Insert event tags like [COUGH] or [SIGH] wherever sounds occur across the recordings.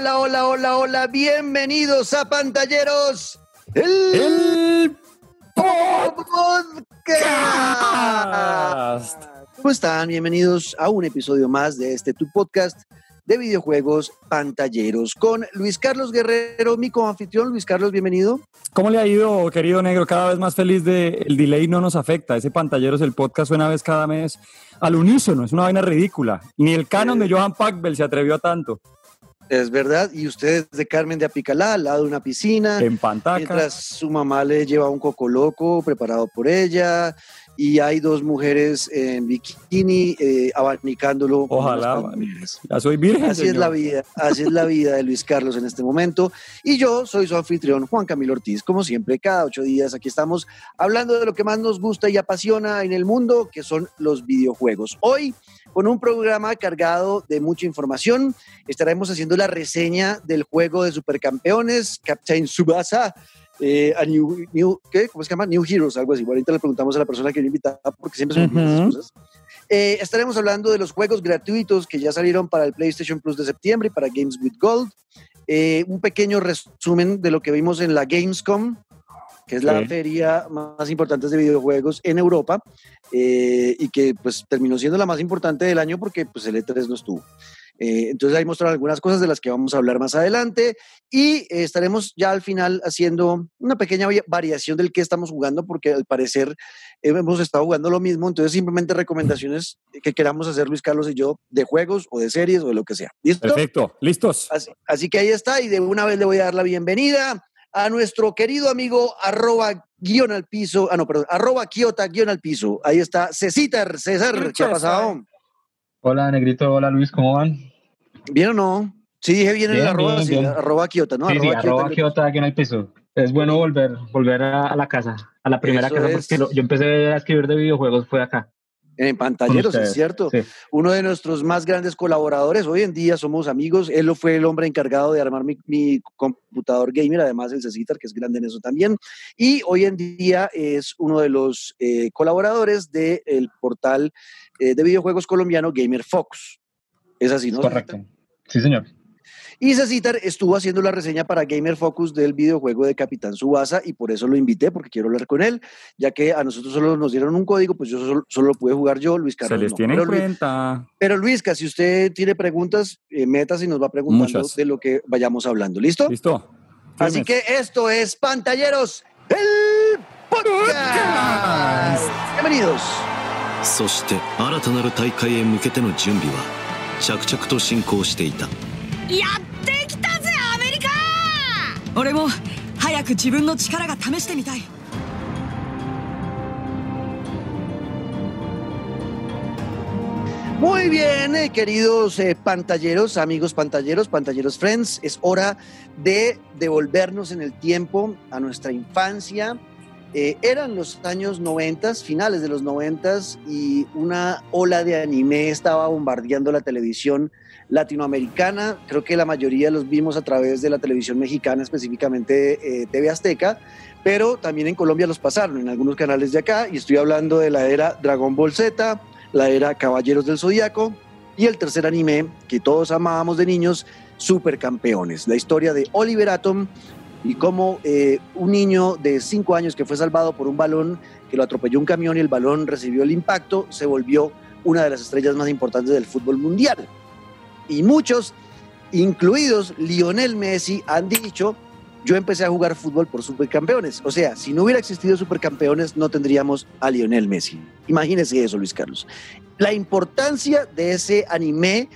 hola, hola, hola, hola. Bienvenidos a Pantalleros. El, El podcast. ¿Cómo están? Bienvenidos a un episodio más de este tu podcast de videojuegos pantalleros con Luis Carlos Guerrero, mi coanfitrión. Luis Carlos, bienvenido. ¿Cómo le ha ido, querido negro? Cada vez más feliz de el delay no nos afecta. Ese pantalleros, el podcast suena vez cada mes al unísono. Es una vaina ridícula. Ni el canon de Johan Packbell se atrevió a tanto. Es verdad. Y usted es de Carmen de Apicalá, al lado de una piscina. En Pantaca. Mientras su mamá le lleva un coco loco preparado por ella. Y hay dos mujeres en bikini eh, abanicándolo. Ojalá. Ya soy virgen. Así es la vida, así es la vida de Luis Carlos en este momento. Y yo soy su anfitrión, Juan Camilo Ortiz. Como siempre, cada ocho días aquí estamos hablando de lo que más nos gusta y apasiona en el mundo, que son los videojuegos. Hoy, con un programa cargado de mucha información, estaremos haciendo la reseña del juego de supercampeones, Captain Subasa. eh, a New, New- ¿qué? ¿Cómo se llama? New Heroes, algo así. Ahorita le preguntamos a la persona que viene invitada porque siempre se me olvidan esas cosas. Eh, estaremos hablando de los juegos gratuitos que ya salieron para el PlayStation Plus de septiembre y para Games with Gold. Eh, un pequeño resumen de lo que vimos en la Gamescom, que es la Sí. feria más importante de videojuegos en Europa eh, y que pues terminó siendo la más importante del año porque pues el E3 no estuvo. Eh, entonces ahí mostraron algunas cosas de las que vamos a hablar más adelante y eh, estaremos ya al final haciendo una pequeña variación del que estamos jugando porque al parecer eh, hemos estado jugando lo mismo, entonces simplemente recomendaciones que queramos hacer Luis Carlos y yo de juegos o de series o de lo que sea. ¿Listo? Perfecto. ¿Listos? Así, así que ahí está y de una vez le voy a dar la bienvenida a nuestro querido amigo arroba guion al piso, ah no, perdón, arroba quiota guion al piso. Ahí está Cecitar, César, ¿qué ha pasado? Hola, Negrito. Hola, Luis. ¿Cómo van? ¿Bien o no? Sí, dije bien, el Bien, arroba, bien, sí, bien. arroba quiota, ¿no? sí, sí, arroba Quiota. Kiota aquí en el piso. Es bueno volver, volver a, a la casa, a la primera Eso casa, es. porque lo- yo empecé a escribir de videojuegos, fue acá. En pantalleros, es cierto. sí. Uno de nuestros más grandes colaboradores. Hoy en día somos amigos. Él fue el hombre encargado de armar mi, mi computador gamer, además el Cecitar, que es grande en eso también. Y hoy en día es uno de los eh, colaboradores del portal eh, de videojuegos colombiano Gamer Fox. Es así, ¿no? Correcto. Sí, señor. Y Cecitar estuvo haciendo la reseña para Gamer Focus del videojuego de Capitán Subasa y por eso lo invité, porque quiero hablar con él, ya que a nosotros solo nos dieron un código, pues yo solo, solo lo pude jugar yo, Luis Se Carlos. les no. tiene en Pero Luis- cuenta. pero Luisca, si usted tiene preguntas, eh, metas y nos va preguntando Muchas. de lo que vayamos hablando. ¿Listo? ¿Listo? Así Firmes. que esto es Pantalleros, el podcast. Bienvenidos. そして新たなる大会へ向けての準備は着々と進行していたやってきたぜアメリカ 俺も早く自分の力が試してみたい Muy bien, eh, queridos eh, pantalleros, amigos pantalleros, pantalleros friends, es hora de devolvernos en el tiempo a nuestra infancia. Eh, eran los años 90, finales de los 90 y una ola de anime estaba bombardeando la televisión latinoamericana. Creo que la mayoría los vimos a través de la televisión mexicana, específicamente eh, TV Azteca, pero también en Colombia los pasaron en algunos canales de acá y estoy hablando de la era Dragon Ball Z, la era Caballeros del Zodíaco y el tercer anime que todos amábamos de niños, Supercampeones. La historia de Oliver Atom y cómo eh, un niño de 5 años que fue salvado por un balón que lo atropelló un camión y el balón recibió el impacto, se volvió una de las estrellas más importantes del fútbol mundial. Y muchos, incluidos Lionel Messi, han dicho, yo empecé a jugar fútbol por Supercampeones. O sea, si no hubiera existido Supercampeones, no tendríamos a Lionel Messi. Imagínese eso, Luis Carlos. La importancia de ese anime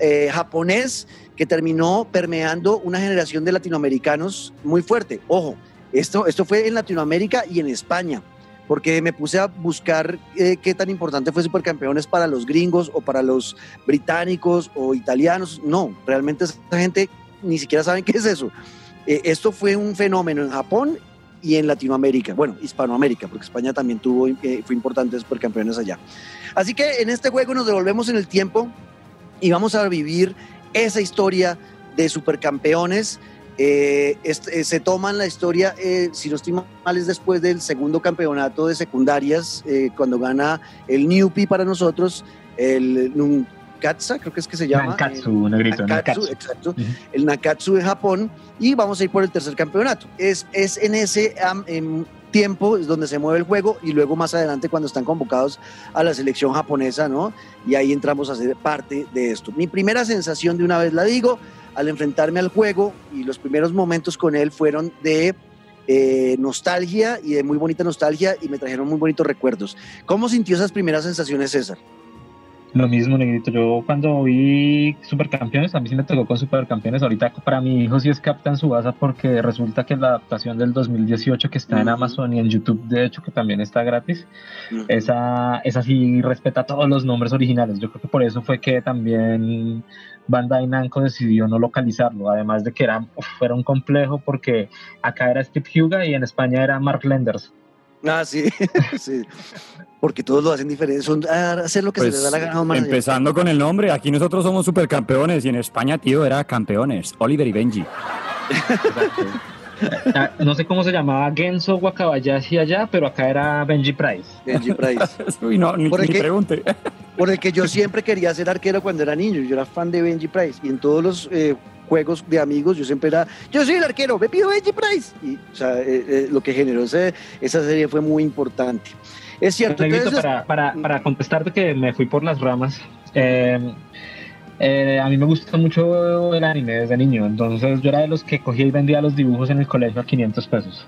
eh, japonés que terminó permeando una generación de latinoamericanos muy fuerte. Ojo, esto, esto fue en Latinoamérica y en España, porque me puse a buscar eh, qué tan importante fue Supercampeones para los gringos o para los británicos o italianos. No, realmente esa gente ni siquiera saben [LAUGHS] qué es eso. Eh, esto fue un fenómeno en Japón y en Latinoamérica, bueno, Hispanoamérica, porque España también tuvo, eh, fue importante supercampeones allá. Así que en este juego nos devolvemos en el tiempo y vamos a vivir esa historia de supercampeones. Eh, eh, se toman la historia, eh, si no estoy mal, es después del segundo campeonato de secundarias, cuando gana el Newpi para nosotros, el Nun- Nakatsa, creo que es que se llama. Nakatsu, negrito, Nakatsu, Nakatsu. exacto. El Nakatsu de Japón y vamos a ir por el tercer campeonato. Es, es en ese tiempo es donde se mueve el juego y luego más adelante cuando están convocados a la selección japonesa, ¿no? Y ahí entramos a ser parte de esto. Mi primera sensación de una vez la digo, al enfrentarme al juego y los primeros momentos con él fueron de eh, nostalgia y de muy bonita nostalgia y me trajeron muy bonitos recuerdos. ¿Cómo sintió esas primeras sensaciones, César? Lo mismo, negrito. Yo cuando vi Supercampeones, a mí sí me tocó con Supercampeones. Ahorita para mi hijo sí es Captain Subasa porque resulta que la adaptación del 2018 que está en. Amazon y en YouTube, de hecho, que también está gratis, esa, esa sí respeta todos los nombres originales. Yo creo que por eso fue que también Bandai Namco decidió no localizarlo. Además de que era, uf, era un complejo porque acá era Steve Huga y en España era Mark Lenders. Ah, sí, [LAUGHS] sí. Porque todos lo hacen diferente. Son a hacer lo que se Pues, les da la gana. más allá. empezando con el nombre, aquí nosotros somos supercampeones y en España, tío, era campeones. Oliver y Benji. Ah, No sé cómo se llamaba Genso Wakabayashi allá, pero acá era Benji Price. Benji Price. [LAUGHS] Uy, no, ni, ¿Por ni pregunte. Por el que yo siempre quería ser arquero cuando era niño. Yo era fan de Benji Price. Y en todos los eh, juegos de amigos yo siempre era, yo soy el arquero, me pido Benji Price. Y, o sea, eh, eh, lo que generó ese- esa serie fue muy importante. Es cierto. Entonces- para, para, para contestarte que me fui por las ramas, eh, eh, a mí me gusta mucho el anime desde niño, entonces yo era de los que cogía y vendía los dibujos en el colegio a 500 pesos.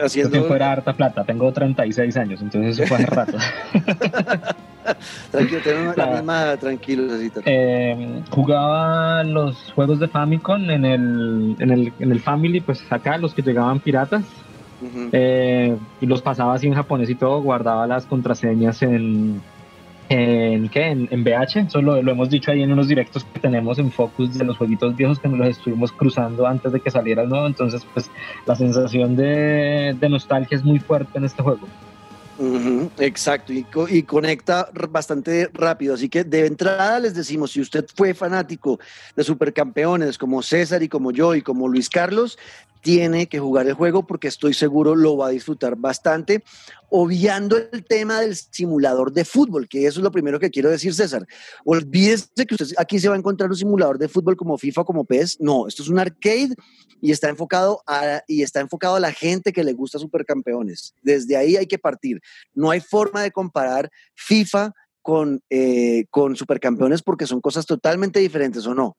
Haciendo, tiempo era harta plata, tengo 36 años, entonces eso fue hace rato. [LAUGHS] tranquilo, tenemos la Ah. misma tranquilo. Eh, jugaba los juegos de Famicom en el, en, el, en el Family, pues acá los que llegaban piratas. Eh, y los pasaba así en japonés y todo, guardaba las contraseñas en, en ¿qué? En, en VH, eso lo, hemos dicho ahí en unos directos que tenemos en Focus de los jueguitos viejos que nos los estuvimos cruzando antes de que saliera el nuevo, entonces pues la sensación de, nostalgia es muy fuerte en este juego. Exacto, y, y conecta bastante rápido. Así que de entrada les decimos, si usted fue fanático de supercampeones como César y como yo y como Luis Carlos, tiene que jugar el juego porque estoy seguro lo va a disfrutar bastante, obviando el tema del simulador de fútbol, que eso es lo primero que quiero decir, César. Olvídese que usted aquí se va a encontrar un simulador de fútbol como FIFA, como PES. No, esto es un arcade y está enfocado a, y está enfocado a la gente que le gusta supercampeones. Desde ahí hay que partir. No hay forma de comparar FIFA con, eh, con supercampeones porque son cosas totalmente diferentes, ¿o no?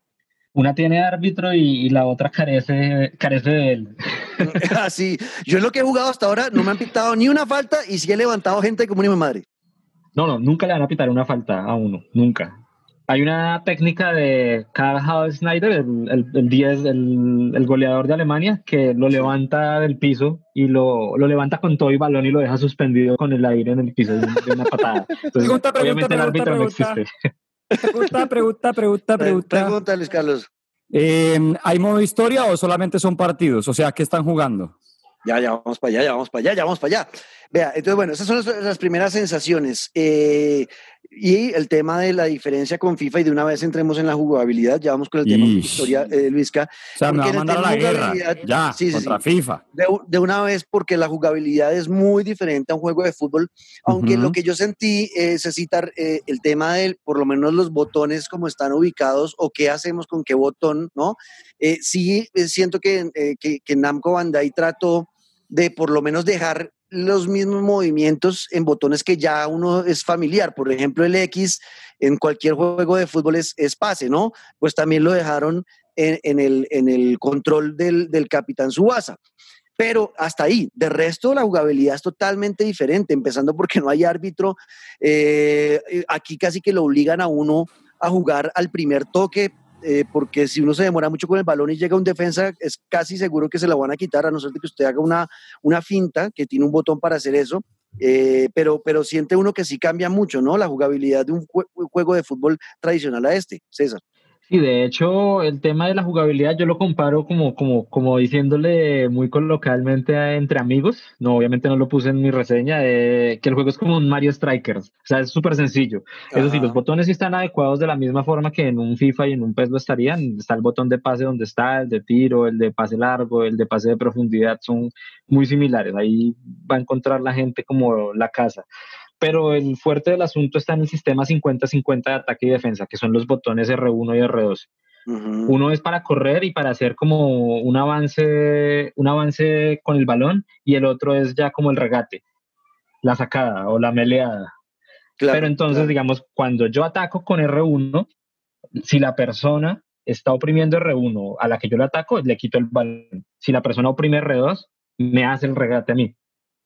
Una tiene árbitro y, y la otra carece, carece de él. [LAUGHS] Así, yo en lo que he jugado hasta ahora no me han pitado ni una falta y sí he levantado gente como ni mi madre. No, no, nunca le van a pitar una falta a uno, nunca. Hay una técnica de Karl Schneider, el, el, el 10, el, el goleador de Alemania, que lo levanta del piso y lo, lo levanta con todo y balón y lo deja suspendido con el aire en el piso de, una patada. [LAUGHS] Entonces, Pregunta, pregunta, obviamente el árbitro no existe. Pregunta, pregunta, pregunta, pregunta. Pregunta, Luis Carlos. Eh, ¿Hay modo historia o solamente son partidos? O sea, ¿qué están jugando? Ya, ya vamos para allá, ya vamos para allá, ya vamos para allá. Vea, entonces, bueno, esas son las, las primeras sensaciones. Eh, y el tema de la diferencia con FIFA, y de una vez entremos en la jugabilidad, ya vamos con el tema de Ish. historia, eh, Luisca. O sea, me va a mandar a la guerra. Ya, Sí, sí, contra sí. FIFA. De, de una vez, porque la jugabilidad es muy diferente a un juego de fútbol, aunque Ujú. lo que yo sentí es citar eh, el tema del, por lo menos los botones, como están ubicados, o qué hacemos con qué botón, ¿no? Eh, sí, eh, siento que, eh, que, que Namco Bandai trató de por lo menos dejar los mismos movimientos en botones que ya uno es familiar. Por ejemplo, el X en cualquier juego de fútbol es, es pase, ¿no? Pues también lo dejaron en, en el, en el control del, del Capitán Subasa. Pero hasta ahí, de resto la jugabilidad es totalmente diferente, empezando porque no hay árbitro. Eh, aquí casi que lo obligan a uno a jugar al primer toque, eh, porque si uno se demora mucho con el balón y llega un defensa, es casi seguro que se la van a quitar, a no ser que usted haga una, una finta que tiene un botón para hacer eso. Eh, pero, pero siente uno que sí cambia mucho, ¿no? La jugabilidad de un jue- juego de fútbol tradicional a este, César. Y de hecho, el tema de la jugabilidad yo lo comparo como, como, como diciéndole muy coloquialmente entre amigos. No, obviamente no lo puse en mi reseña, de que el juego es como un Mario Strikers. O sea, es súper sencillo. Eso sí, Ajá. los botones sí están adecuados de la misma forma que en un FIFA y en un PES lo estarían. Está el botón de pase donde está, el de tiro, el de pase largo, el de pase de profundidad, son muy similares. Ahí va a encontrar la gente como la casa. Pero el fuerte del asunto está en el sistema 50-50 de ataque y defensa, que son los botones R1 y R2. Uno es para correr y para hacer como un avance, un avance con el balón, y el otro es ya como el regate, la sacada o la meleada. Pero entonces, digamos, cuando yo ataco con R1, si la persona está oprimiendo R1 a la que yo le ataco, le quito el balón. Si la persona oprime R2, me hace el regate a mí.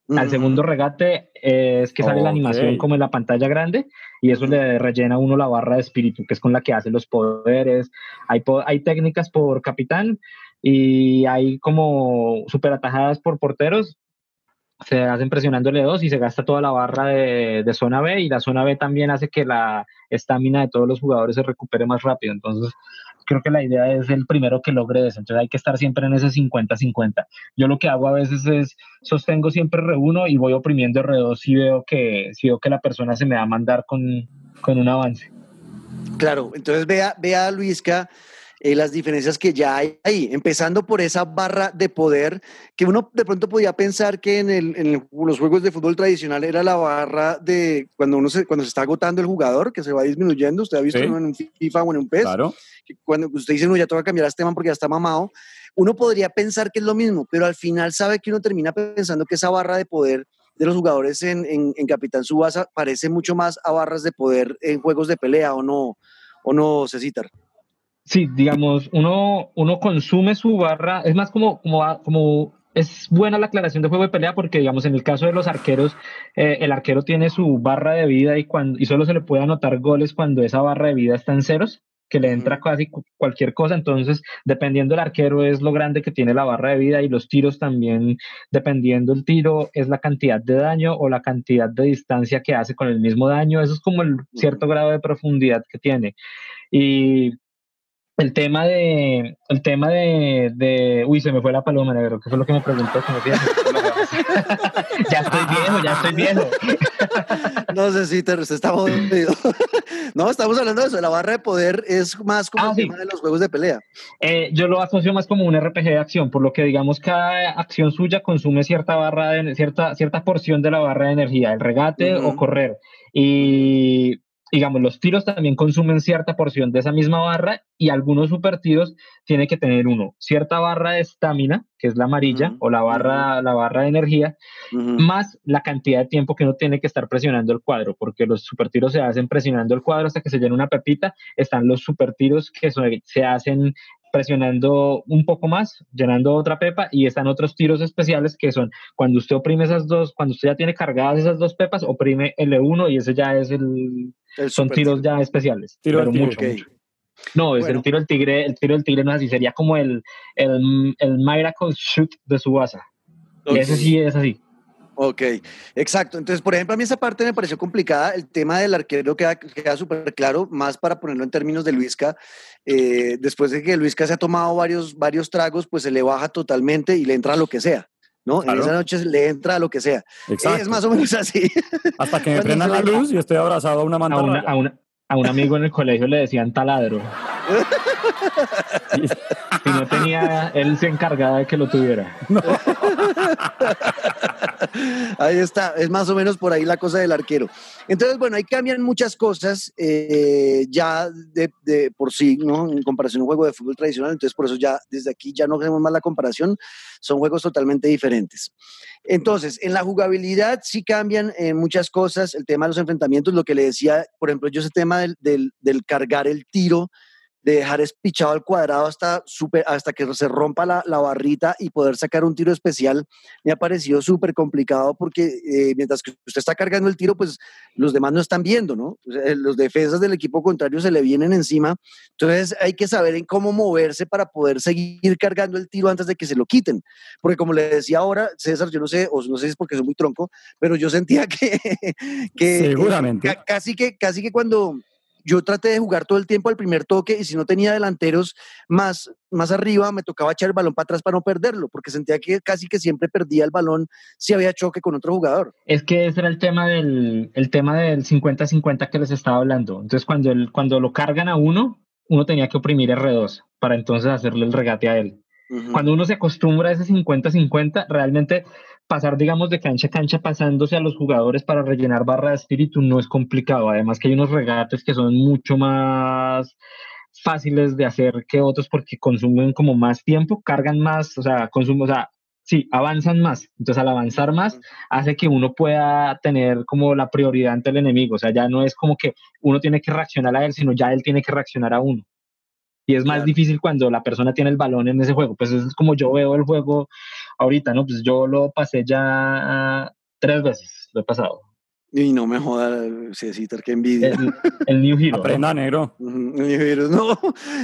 Al segundo regate es que sale la animación como en la pantalla grande y eso le rellena a uno la barra de espíritu, que es con la que hace los poderes. Hay, hay técnicas por capitán y hay como super atajadas por porteros. Se hacen presionando L2 y se gasta toda la barra de, de zona B y la zona B también hace que la estamina de todos los jugadores se recupere más rápido. Entonces, creo que la idea es el primero que logre eso. Entonces hay que estar siempre en ese 50-50. Yo lo que hago a veces es sostengo siempre R1 y voy oprimiendo R2 si veo que, veo que la persona se me va a mandar con, con un avance. Claro, entonces vea, vea Luisca eh, las diferencias que ya hay ahí, empezando por esa barra de poder que uno de pronto podía pensar que en, el, en los juegos de fútbol tradicional era la barra de cuando uno se, cuando se está agotando el jugador, que se va disminuyendo, usted ha visto en un FIFA o en un PES, claro. cuando usted dice, no, ya tengo que cambiar este tema porque ya está mamado, uno podría pensar que es lo mismo, pero al final sabe que uno termina pensando que esa barra de poder de los jugadores en, en, en Capitán Subasa parece mucho más a barras de poder en juegos de pelea, ¿o no, o no, Cecitar? Sí, digamos, uno, uno consume su barra, es más como, como, como es buena la aclaración de juego de pelea porque, digamos, en el caso de los arqueros, eh, el arquero tiene su barra de vida y, cuando, y solo se le puede anotar goles cuando esa barra de vida está en ceros, que le entra casi cualquier cosa. Entonces, dependiendo del arquero, es lo grande que tiene la barra de vida y los tiros también, dependiendo el tiro, es la cantidad de daño o la cantidad de distancia que hace con el mismo daño. Eso es como el cierto grado de profundidad que tiene. Y el tema de el tema de, de, uy se me fue la paloma negro que fue lo que me preguntó [LAUGHS] ya estoy viejo ya estoy viejo. [LAUGHS] No sé si te está jodido [LAUGHS] no estamos hablando de eso la barra de poder es más como ah, el tema de los juegos de pelea. Eh, yo lo asocio más como un RPG de acción por lo que digamos cada acción suya consume cierta barra de cierta cierta porción de la barra de energía el regate o correr. Y digamos, los tiros también consumen cierta porción de esa misma barra y algunos super tiros tienen que tener uno, cierta barra de estamina, que es la amarilla, o la barra, la barra de energía, más la cantidad de tiempo que uno tiene que estar presionando el cuadro, porque los super tiros se hacen presionando el cuadro hasta que se llena una pepita, están los super tiros que se hacen presionando un poco más, llenando otra pepa, y están otros tiros especiales que son cuando usted oprime esas dos, cuando usted ya tiene cargadas esas dos pepas, oprime L1 y ese ya es el, son tiros ya especiales. Tiro pero mucho, No, es el tiro del tigre, el tiro del tigre no es así, sería como el, el, el Miracle Shoot de Subasa. Okay. Ese sí es así. Ok, exacto. Entonces, por ejemplo, a mí esa parte me pareció complicada. El tema del arquero queda, queda súper claro, más para ponerlo en términos de Luisca. Eh, después de que Luisca se ha tomado varios, varios tragos, pues se le baja totalmente y le entra a lo que sea. ¿no? En esa noche le entra a lo que sea. Exacto. Es más o menos así. Hasta que me [LAUGHS] prendan la luz y estoy abrazado a una manta. A, a, un amigo en el colegio le decían taladro. [LAUGHS] y no tenía, él se encargaba de que lo tuviera. [LAUGHS] [LAUGHS] Ahí está, es más o menos por ahí la cosa del arquero. Entonces, bueno, ahí cambian muchas cosas eh, ya de, por sí, ¿no? En comparación a un juego de fútbol tradicional, entonces por eso ya desde aquí ya no hacemos más la comparación, son juegos totalmente diferentes. Entonces, en la jugabilidad sí cambian eh, muchas cosas, el tema de los enfrentamientos, lo que le decía, por ejemplo, yo ese tema del, del cargar el tiro, de dejar espichado al cuadrado hasta, super, hasta que se rompa la, la, barrita y poder sacar un tiro especial, me ha parecido súper complicado porque eh, mientras que usted está cargando el tiro, pues los demás no están viendo, ¿no? Los defensas del equipo contrario se le vienen encima, entonces hay que saber en cómo moverse para poder seguir cargando el tiro antes de que se lo quiten, porque como le decía ahora, César, yo no sé, o no sé si es porque soy muy tronco, pero yo sentía que... [LAUGHS] que Seguramente. casi, que, casi que cuando yo traté de jugar todo el tiempo al primer toque y si no tenía delanteros más, más arriba, me tocaba echar el balón para atrás para no perderlo, porque sentía que casi que siempre perdía el balón si había choque con otro jugador. Es que ese era el tema del, el tema del 50-50 que les estaba hablando. Entonces, cuando, el, cuando lo cargan a uno, uno tenía que oprimir R2 para entonces hacerle el regate a él. Cuando uno se acostumbra a ese 50-50, realmente pasar, digamos, de cancha a cancha pasándose a los jugadores para rellenar barra de espíritu no es complicado. Además que hay unos regates que son mucho más fáciles de hacer que otros porque consumen como más tiempo, cargan más, o sea, consumo, o sea, sí, avanzan más. Entonces, al avanzar más, hace que uno pueda tener como la prioridad ante el enemigo. O sea, ya no es como que uno tiene que reaccionar a él, sino ya él tiene que reaccionar a uno. Y es más difícil cuando la persona tiene el balón en ese juego. Pues es como yo veo el juego ahorita, ¿no? Pues yo lo pasé ya tres veces, lo he pasado. Y no me joda, Cecitar, qué envidia. El, New Hero. Aprenda, negro. El New Hero, no.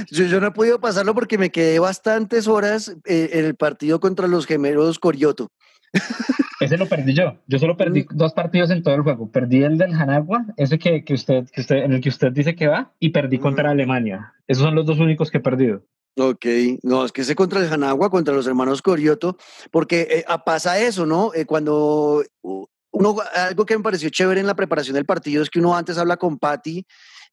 Yo, yo, no he podido pasarlo porque me quedé bastantes horas eh, en el partido contra los gemelos Corioto. Ese lo perdí yo. Yo solo perdí mm. dos partidos en todo el juego. Perdí el del Hanagua, ese que, que, usted, que usted, en el que usted dice que va, y perdí contra Alemania. Esos son los dos únicos que he perdido. Ok, no, es que ese contra el Hanagua, contra los hermanos Corioto, porque eh, pasa eso, ¿no? Eh, cuando uno, algo que me pareció chévere en la preparación del partido es que uno antes habla con Patty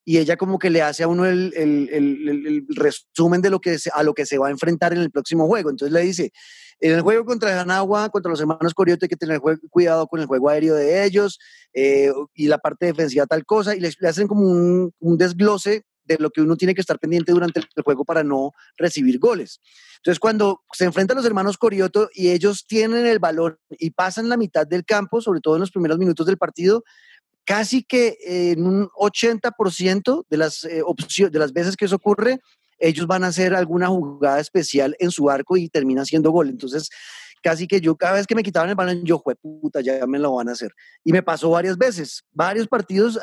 y ella como que le hace a uno el, el, el, resumen de lo que a lo que se va a enfrentar en el próximo juego. Entonces le dice, en el juego contra Hanagua, contra los hermanos Corioto, hay que tener cuidado con el juego aéreo de ellos eh, y la parte defensiva tal cosa, y le, hacen como un, un, desglose de lo que uno tiene que estar pendiente durante el juego para no recibir goles. Entonces, cuando se enfrentan los hermanos Corioto y ellos tienen el balón y pasan la mitad del campo, sobre todo en los primeros minutos del partido, casi que en un 80% de las, eh, de las veces que eso ocurre, ellos van a hacer alguna jugada especial en su arco y termina siendo gol. Entonces, casi que yo cada vez que me quitaban el balón, yo, fue puta, ya me lo van a hacer. Y me pasó varias veces, varios partidos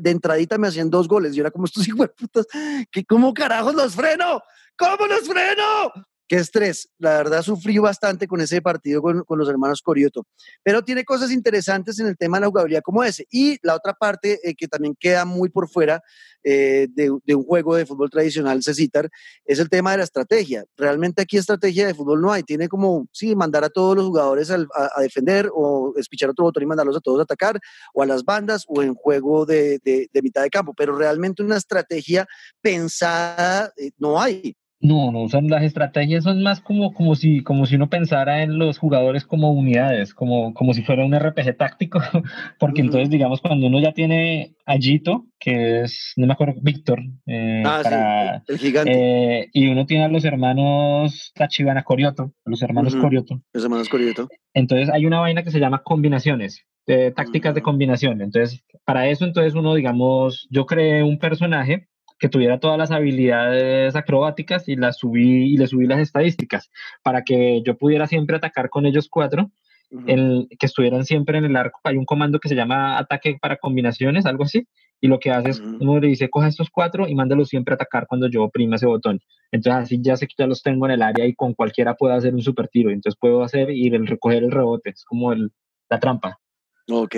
de entradita me hacían dos goles. Yo era como estos hijos de putas, que cómo carajos los freno, cómo los freno qué estrés. La verdad sufrí bastante con ese partido con, los hermanos Corioto. Pero tiene cosas interesantes en el tema de la jugabilidad como ese. Y la otra parte eh, que también queda muy por fuera eh, de, un juego de fútbol tradicional, Cecitar, es el tema de la estrategia. Realmente aquí estrategia de fútbol no hay. Tiene como, sí, mandar a todos los jugadores a, defender o espichar otro botón y mandarlos a todos a atacar o a las bandas o en juego de, mitad de campo. Pero realmente una estrategia pensada eh, no hay. No, no, son las estrategias son más como, como, si, como si uno pensara en los jugadores como unidades, como, como si fuera un RPG táctico, [LAUGHS] porque entonces, digamos, cuando uno ya tiene a Gito, que es, no me acuerdo, Víctor, eh, ah, el gigante. Eh, y uno tiene a los hermanos Tachibana Corioto, los hermanos Corioto. Los hermanos Corioto. Entonces hay una vaina que se llama combinaciones, tácticas de combinación. Entonces, para eso, entonces uno, digamos, yo creé un personaje que tuviera todas las habilidades acrobáticas y las subí y le subí las estadísticas para que yo pudiera siempre atacar con ellos cuatro, el, que estuvieran siempre en el arco. Hay un comando que se llama ataque para combinaciones, algo así, y lo que hace es, uno le dice, coja estos cuatro y mándalos siempre a atacar cuando yo oprima ese botón. Entonces así ya sé que ya los tengo en el área y con cualquiera puedo hacer un super tiro. Entonces puedo hacer y el recoger el rebote, es como el, la trampa. Ok.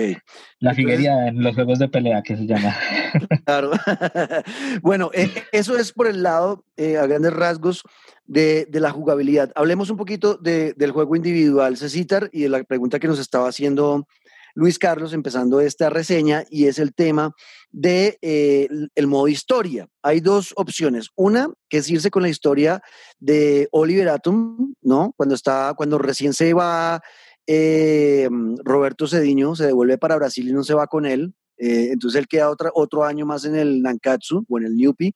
La figuería en los juegos de pelea que se llama. [LAUGHS] Claro. [LAUGHS] bueno, e, eso es por el lado, eh, a grandes rasgos, de, la jugabilidad. Hablemos un poquito del juego individual, Cecitar, y de la pregunta que nos estaba haciendo Luis Carlos, empezando esta reseña, y es el tema de eh, el modo historia. Hay dos opciones. Una, que es irse con la historia de Oliver Atom, ¿no? Cuando está, cuando recién se va eh, Roberto Cediño se devuelve para Brasil y no se va con él. Eh, entonces él queda otra, otro año más en el Nankatsu o en el Newpi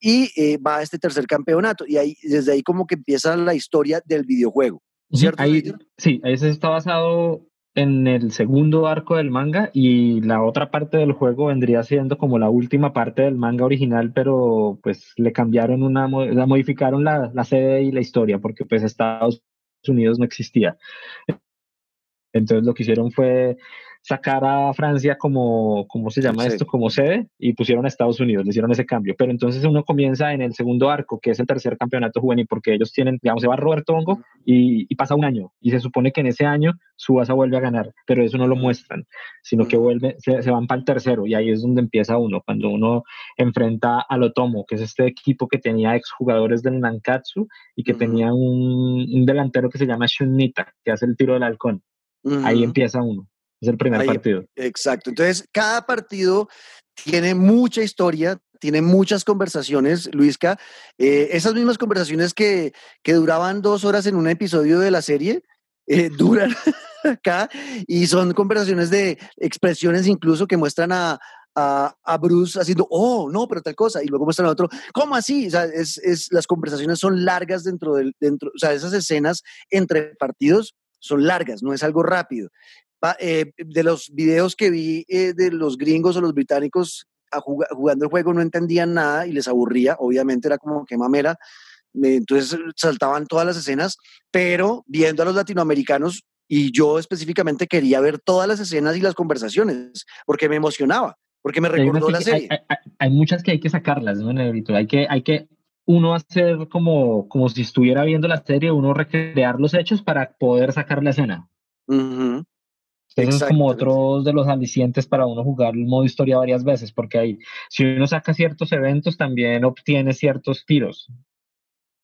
y eh, va a este tercer campeonato. Y ahí, desde ahí como que empieza la historia del videojuego. ¿Cierto? Ahí, sí, ahí se está basado en el segundo arco del manga y la otra parte del juego vendría siendo como la última parte del manga original, pero pues le cambiaron una, la modificaron la, la sede y la historia porque pues Estados Unidos no existía. Entonces lo que hicieron fue sacar a Francia como, ¿cómo se llama esto? Como sede y pusieron a Estados Unidos, le hicieron ese cambio. Pero entonces uno comienza en el segundo arco, que es el tercer campeonato juvenil, porque ellos tienen, digamos, se va Roberto Hongo y, pasa un año. Y se supone que en ese año Subasa vuelve a ganar, pero eso no lo muestran, sino que vuelve, se, van para el tercero y ahí es donde empieza uno, cuando uno enfrenta al Otomo, que es este equipo que tenía exjugadores del Nankatsu y que tenía un, un delantero que se llama Shunita, que hace el tiro del halcón. Ahí empieza uno. Es el primer partido. Exacto. Entonces, cada partido tiene mucha historia, tiene muchas conversaciones, Luisca. Eh, esas mismas conversaciones que, que, duraban dos horas en un episodio de la serie, eh, [LAUGHS] duran, acá y son conversaciones de expresiones incluso que muestran a, a, Bruce haciendo, oh, no, pero tal cosa, y luego muestran a otro, ¿cómo así? O sea, es, es, las conversaciones son largas dentro del, dentro, o sea, esas escenas entre partidos son largas, no es algo rápido. Eh, de los videos que vi eh, de los gringos o los británicos jugando el juego no entendían nada y les aburría, obviamente era como que mamera, entonces saltaban todas las escenas, pero viendo a los latinoamericanos y yo específicamente quería ver todas las escenas y las conversaciones porque me emocionaba, porque me recordó la serie. Hay, muchas que hay que sacarlas, ¿no, Negrito? Hay que, hay que uno hacer como, como si estuviera viendo la serie, uno recrear los hechos para poder sacar la escena. Uh es como otros de los alicientes para uno jugar el modo historia varias veces, porque ahí, si uno saca ciertos eventos, también obtiene ciertos tiros.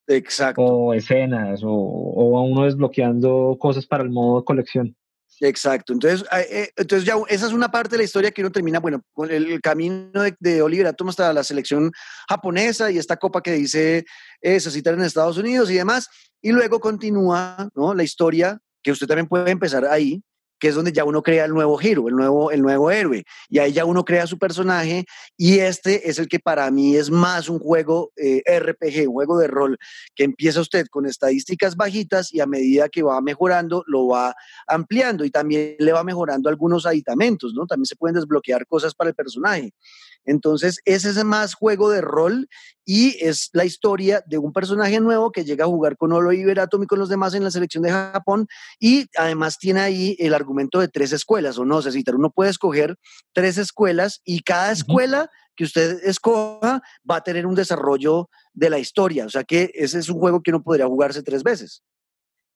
Exacto. O escenas, o, o uno desbloqueando cosas para el modo colección. Exacto. Entonces, eh, entonces ya esa es una parte de la historia que uno termina, bueno, con el, camino de, de Oliver Atom hasta la selección japonesa y esta copa que dice eh, se citar en Estados Unidos y demás. Y luego continúa ¿no? la historia, que usted también puede empezar ahí, es donde ya uno crea el nuevo giro, el nuevo, el nuevo héroe. Y ahí ya uno crea su personaje y este es el que para mí es más un juego eh, RPG, juego de rol, que empieza usted con estadísticas bajitas y a medida que va mejorando, lo va ampliando y también le va mejorando algunos aditamentos, ¿no? También se pueden desbloquear cosas para el personaje. Entonces, ese es más juego de rol y es la historia de un personaje nuevo que llega a jugar con Olo Iberatom y con los demás en la selección de Japón y además tiene ahí el argumento de tres escuelas, o no, Cecitar, uno puede escoger tres escuelas y cada escuela que usted escoja va a tener un desarrollo de la historia, o sea que ese es un juego que uno podría jugarse tres veces.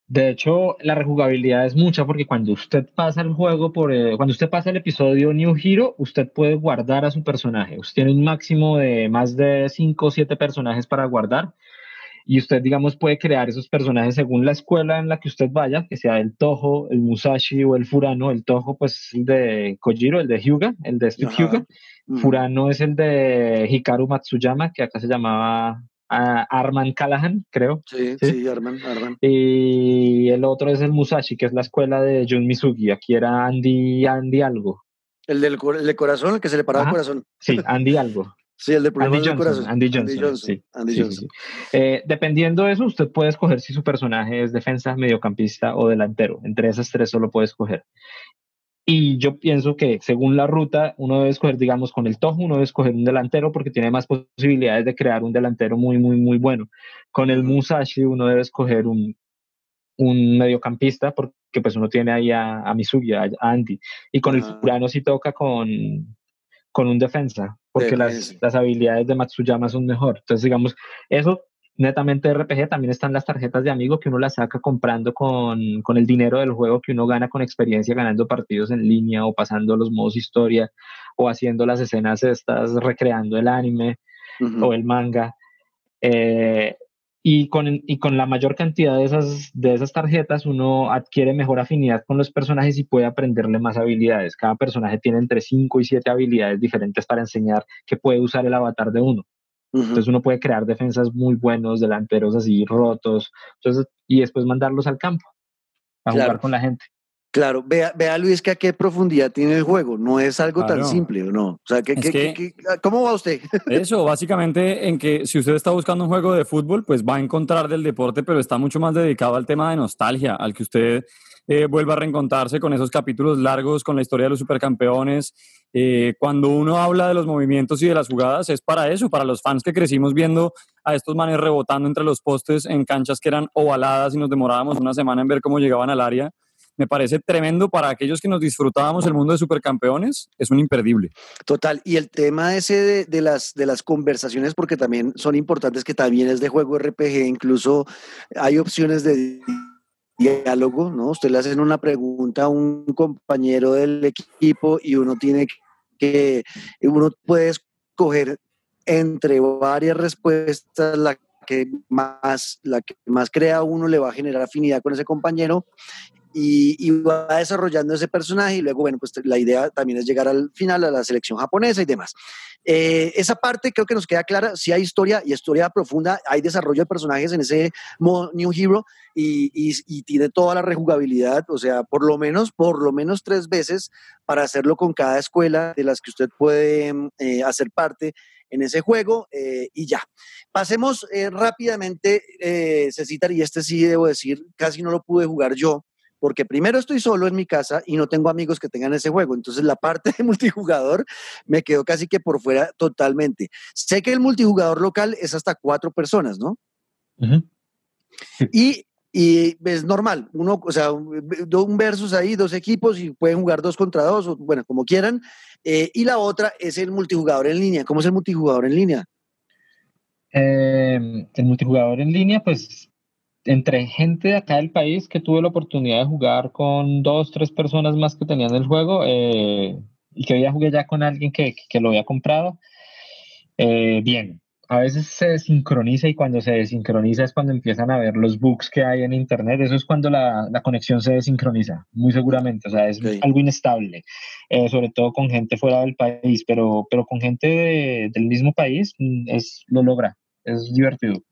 De hecho, la rejugabilidad es mucha porque cuando usted pasa el juego, por, eh, cuando usted pasa el episodio New Hero, usted puede guardar a su personaje. Usted tiene un máximo de más de 5 o 7 personajes para guardar y usted, digamos, puede crear esos personajes según la escuela en la que usted vaya, que sea el Toho, el Musashi o el Furano. El Toho, pues, el de Kojiro, el de Hyuga, el de Steve Hyuga. Furano es el de Hikaru Matsuyama, que acá se llamaba a Arman Callahan, creo. Sí, sí, Arman, Arman. Y el otro es el Musashi, que es la escuela de Jun Misugi. Aquí era Andy, Andy algo. El del de corazón, el que se le paraba el corazón. Sí, Andy algo. Sí, el de Andy Johnson, corazón. Andy Johnson, sí. Andy Johnson. Eh, dependiendo de eso, usted puede escoger si su personaje es defensa, mediocampista o delantero. Entre esas tres solo puede escoger. Y yo pienso que según la ruta, uno debe escoger, digamos, con el Tojo, uno debe escoger un delantero porque tiene más posibilidades de crear un delantero muy, muy, muy bueno. Con el Musashi, uno debe escoger un, un mediocampista porque pues uno tiene ahí a, a Misugi, a, Andy. Y con el Furano sí toca con, con un defensa porque las, las habilidades de Matsuyama son mejor. Entonces, digamos, eso netamente RPG también están las tarjetas de amigo que uno las saca comprando con, con, el dinero del juego que uno gana con experiencia ganando partidos en línea o pasando los modos historia o haciendo las escenas estas recreando el anime o el manga. Eh, y, con, y con la mayor cantidad de esas, de esas tarjetas uno adquiere mejor afinidad con los personajes y puede aprenderle más habilidades. Cada personaje tiene entre 5 y 7 habilidades diferentes para enseñar que puede usar el avatar de uno. Entonces uno puede crear defensas muy buenos, delanteros así rotos, entonces, y después mandarlos al campo a jugar con la gente. Claro, vea, vea Luis que a qué profundidad tiene el juego, no es algo tan simple, ¿o no? O sea, ¿cómo va usted? [LAUGHS] Eso, básicamente en que si usted está buscando un juego de fútbol, pues va a encontrar del deporte, pero está mucho más dedicado al tema de nostalgia, al que usted eh, vuelva a reencontrarse con esos capítulos largos, con la historia de los supercampeones. Eh, cuando uno habla de los movimientos y de las jugadas, es para eso, para los fans que crecimos viendo a estos manes rebotando entre los postes en canchas que eran ovaladas y nos demorábamos una semana en ver cómo llegaban al área. Me parece tremendo para aquellos que nos disfrutábamos el mundo de supercampeones, es un imperdible. Total, y el tema ese de, las, de las conversaciones, porque también son importantes, que también es de juego RPG, incluso hay opciones de diálogo, ¿no? Usted le hacen una pregunta a un compañero del equipo y uno tiene que, uno puede escoger entre varias respuestas la que más, la que más crea uno le va a generar afinidad con ese compañero y, va desarrollando ese personaje y luego, bueno, pues la idea también es llegar al final a la selección japonesa y demás. Eh, esa parte creo que nos queda clara, si hay historia y historia profunda, hay desarrollo de personajes en ese modo New Hero y, y, tiene toda la rejugabilidad, o sea, por lo menos, por lo menos tres veces para hacerlo con cada escuela de las que usted puede eh, hacer parte en ese juego eh, y ya. Pasemos rápidamente, Cecitar, y este sí debo decir, casi no lo pude jugar yo, porque primero estoy solo en mi casa y no tengo amigos que tengan ese juego. Entonces la parte de multijugador me quedó casi que por fuera totalmente. Sé que el multijugador local es hasta cuatro personas, ¿no? y, es normal, uno, o sea, un versus ahí, dos equipos y pueden jugar dos contra dos, o, bueno, como quieran. Eh, y la otra es el multijugador en línea. ¿Cómo es el multijugador en línea? Eh, el multijugador en línea, pues entre gente de acá del país que tuve la oportunidad de jugar con dos, tres personas más que tenían el juego eh, y que ya jugué ya con alguien que, que lo había comprado, eh, bien. A veces se desincroniza y cuando se desincroniza es cuando empiezan a ver los bugs que hay en internet. Eso es cuando la, la conexión se desincroniza, muy seguramente. O sea, es algo inestable, eh, sobre todo con gente fuera del país, pero, pero con gente del mismo país mm, es, lo logra. Es divertido.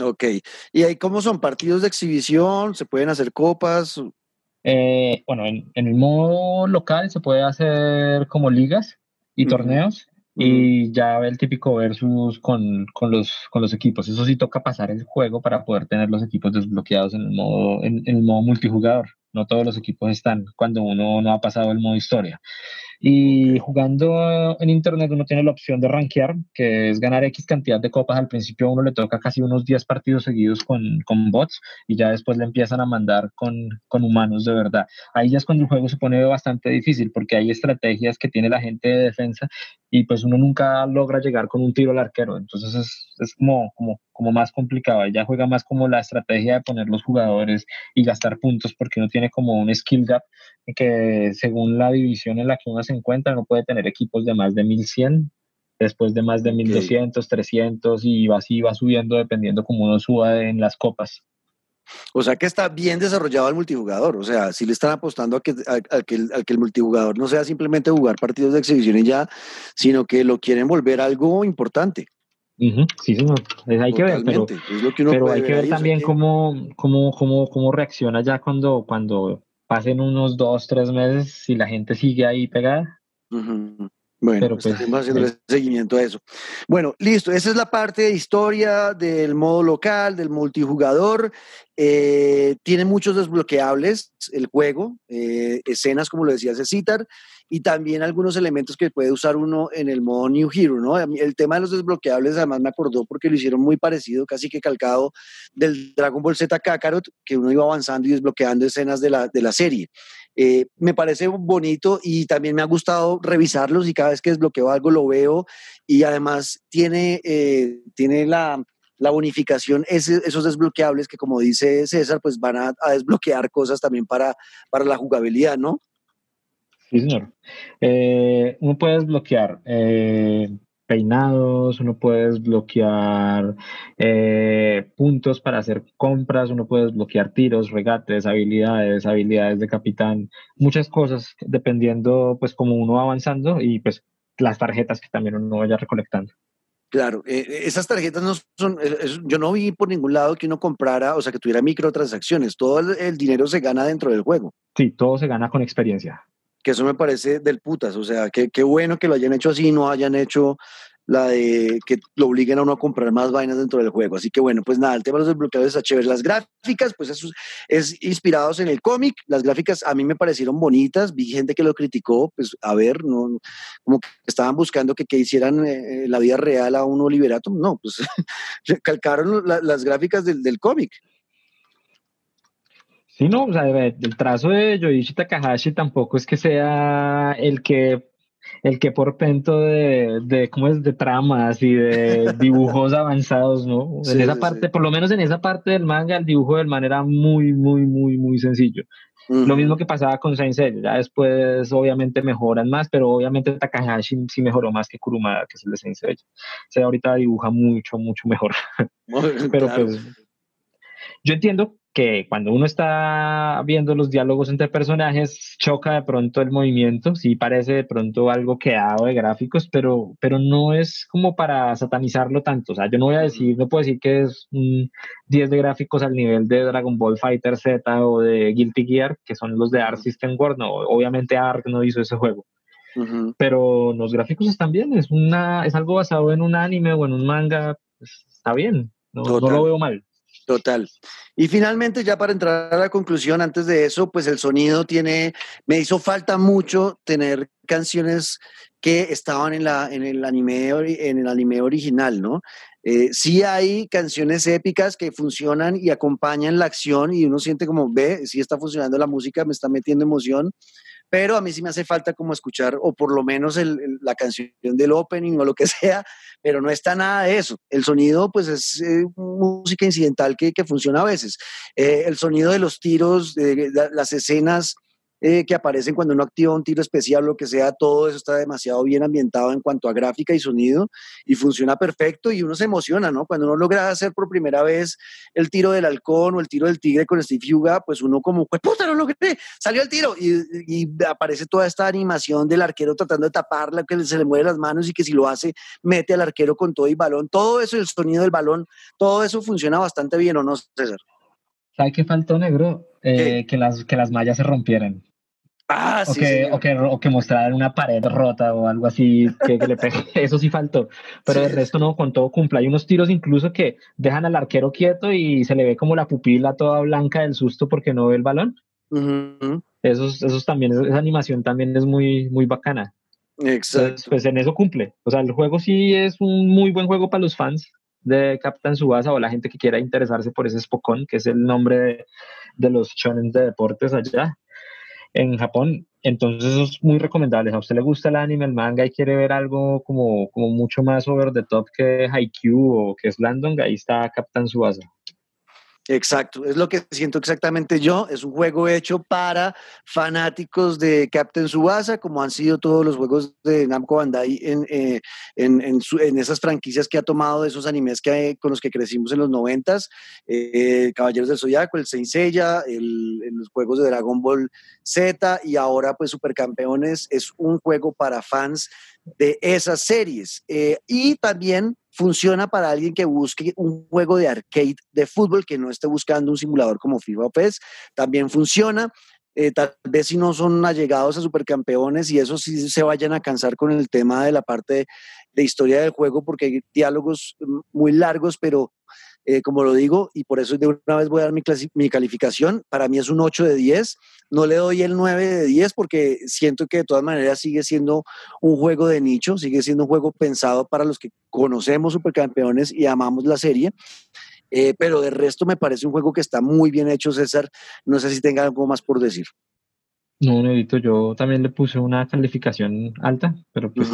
Ok. ¿Y ahí cómo son? ¿Partidos de exhibición? ¿Se pueden hacer copas? Eh, bueno, en, el modo local se puede hacer como ligas y torneos y ya el típico versus con, con, los, con los equipos. Eso sí toca pasar el juego para poder tener los equipos desbloqueados en el modo, en el modo multijugador. No todos los equipos están cuando uno no ha pasado el modo historia. Y jugando en internet uno tiene la opción de rankear, que es ganar X cantidad de copas. Al principio a uno le toca casi unos 10 partidos seguidos con, con bots y ya después le empiezan a mandar con, con, humanos de verdad. Ahí ya es cuando el juego se pone bastante difícil porque hay estrategias que tiene la gente de defensa y pues uno nunca logra llegar con un tiro al arquero. Entonces es, es como, como, como más complicado. ya juega más como la estrategia de poner los jugadores y gastar puntos porque uno tiene como un skill gap que según la división en la que uno se encuentra no puede tener equipos de más de 1100 después de más de 1200, 300 y así va subiendo dependiendo como uno suba en las copas. O sea que está bien desarrollado el multijugador. O sea, si le están apostando a que, que, el multijugador no sea simplemente jugar partidos de exhibición y ya, sino que lo quieren volver algo importante. Sí, señor. hay que ver, pero, pero hay que ver, también cómo, cómo, cómo, cómo reacciona ya cuando, cuando pasen unos dos, tres meses, si la gente sigue ahí pegada. Bueno, Pero pues, haciendo seguimiento a eso. Bueno, listo. Esa es la parte de historia del modo local, del multijugador. Eh, tiene muchos desbloqueables el juego, eh, escenas como lo decía Cecitar, y también algunos elementos que puede usar uno en el modo New Hero, ¿no? El tema de los desbloqueables además me acordó porque lo hicieron muy parecido, casi que calcado del Dragon Ball Z Kakarot, que uno iba avanzando y desbloqueando escenas de la, de la serie. Eh, me parece bonito y también me ha gustado revisarlos y cada vez que desbloqueo algo lo veo y además tiene, eh, tiene la, la bonificación, esos desbloqueables que como dice César, pues van a, desbloquear cosas también para, para la jugabilidad, ¿no? Sí, señor. Eh, uno puede desbloquear peinados, uno puede desbloquear eh, puntos para hacer compras, uno puede desbloquear tiros, regates, habilidades, habilidades de capitán, muchas cosas dependiendo pues como uno va avanzando y pues las tarjetas que también uno vaya recolectando. Claro, eh, esas tarjetas no son, eh, yo no vi por ningún lado que uno comprara, o sea, que tuviera microtransacciones, todo el, dinero se gana dentro del juego. Sí, todo se gana con experiencia que eso me parece del putas, o sea, qué bueno que lo hayan hecho así, no hayan hecho la de que lo obliguen a uno a comprar más vainas dentro del juego. Así que bueno, pues nada, el tema de los desbloqueadores está chévere. Las gráficas, pues eso es inspirados en el cómic. Las gráficas a mí me parecieron bonitas. Vi gente que lo criticó, pues a ver, no, como que estaban buscando que, que hicieran eh, la vida real a uno liberato. No, pues [LAUGHS] calcaron las gráficas del, del cómic. Sí, no, o sea, el trazo de Yoichi Takahashi tampoco es que sea el que el que por pento de, de cómo es de tramas y de [LAUGHS] dibujos avanzados, ¿no? en esa parte, por lo menos en esa parte del manga, el dibujo del man era muy, muy, muy, muy sencillo. Lo mismo que pasaba con Saint Seiya, ya después obviamente mejoran más, pero obviamente Takahashi sí mejoró más que Kurumada, que es el de Saint Seiya. O ahorita dibuja mucho, mucho mejor. [LAUGHS] pero pues yo entiendo que cuando uno está viendo los diálogos entre personajes, choca de pronto el movimiento, sí parece de pronto algo quedado de gráficos, pero, pero no es como para satanizarlo tanto. O sea, yo no voy a decir, no puedo decir que es un 10 de gráficos al nivel de Dragon Ball Fighter Z o de Guilty Gear, que son los de Arc System World. No, obviamente Arc no hizo ese juego. Pero los gráficos están bien, es, una, es algo basado en un anime o en un manga, pues, está bien, no, no lo veo mal. Total. Y finalmente, ya para entrar a la conclusión, antes de eso, pues el sonido tiene, me hizo falta mucho tener canciones que estaban en, la, en, el, anime, en el anime original, ¿no? Eh, sí hay canciones épicas que funcionan y acompañan la acción y uno siente como, ve, sí está funcionando la música, me está metiendo emoción, pero a mí sí me hace falta como escuchar, o por lo menos la canción del opening o lo que [LAUGHS] sea, pero no está nada de eso. El sonido, pues es eh, música incidental que, que, funciona a veces. Eh, el sonido de los tiros, de, las escenas eh, que aparecen cuando uno activa un tiro especial, lo que sea, todo eso está demasiado bien ambientado en cuanto a gráfica y sonido y funciona perfecto y uno se emociona, ¿no? Cuando uno logra hacer por primera vez el tiro del halcón o el tiro del tigre con Steve Huga, pues uno como, pues puta, no lo logré, salió el tiro y, y, aparece toda esta animación del arquero tratando de taparla, que se le mueve las manos y que si lo hace, mete al arquero con todo y balón, todo eso, el sonido del balón, todo eso funciona bastante bien, ¿o no, César? ¿Sabe qué faltó, negro? Eh, que, las, que las mallas se rompieran. Ah, o, que, o, que, o, que, mostrar una pared rota o algo así que, le pegue. [LAUGHS] Eso sí faltó. Pero el resto no, con todo cumple. Hay unos tiros incluso que dejan al arquero quieto y se le ve como la pupila toda blanca del susto porque no ve el balón. esos, esos también, esa animación también es muy, muy bacana. Exacto. pues en eso cumple. O sea, el juego sí es un muy buen juego para los fans de Captain Subasa o la gente que quiera interesarse por ese Spokon, que es el nombre de, de los shonen de deportes allá en Japón. Entonces eso es muy recomendable. A usted le gusta el anime, el manga y quiere ver algo como, como mucho más over the top que Haikyuu o que es Landon, ahí está Captain Subasa. Exacto, es lo que siento exactamente yo. Es un juego hecho para fanáticos de Captain Subasa, como han sido todos los juegos de Namco Bandai en, eh, en, en, esas franquicias que ha tomado de esos animes que, con los que crecimos en los noventas, eh, Caballeros del Zodiaco, el Saint Seiya, los juegos de Dragon Ball Z y ahora pues Supercampeones es un juego para fans de esas series. Eh, y también funciona para alguien que busque un juego de arcade de fútbol, que no esté buscando un simulador como FIFA o PES, también funciona. Eh, tal vez si no son allegados a supercampeones y eso sí se vayan a cansar con el tema de la parte de historia del juego porque hay diálogos muy largos, pero eh, como lo digo, y por eso de una vez voy a dar mi, mi, calificación. Para mí es un 8 de 10. No le doy el 9 de 10 porque siento que de todas maneras sigue siendo un juego de nicho, sigue siendo un juego pensado para los que conocemos Supercampeones y amamos la serie. Eh, pero de resto me parece un juego que está muy bien hecho, César. No sé si tenga algo más por decir. No, Nedito, yo también le puse una calificación alta, pero pues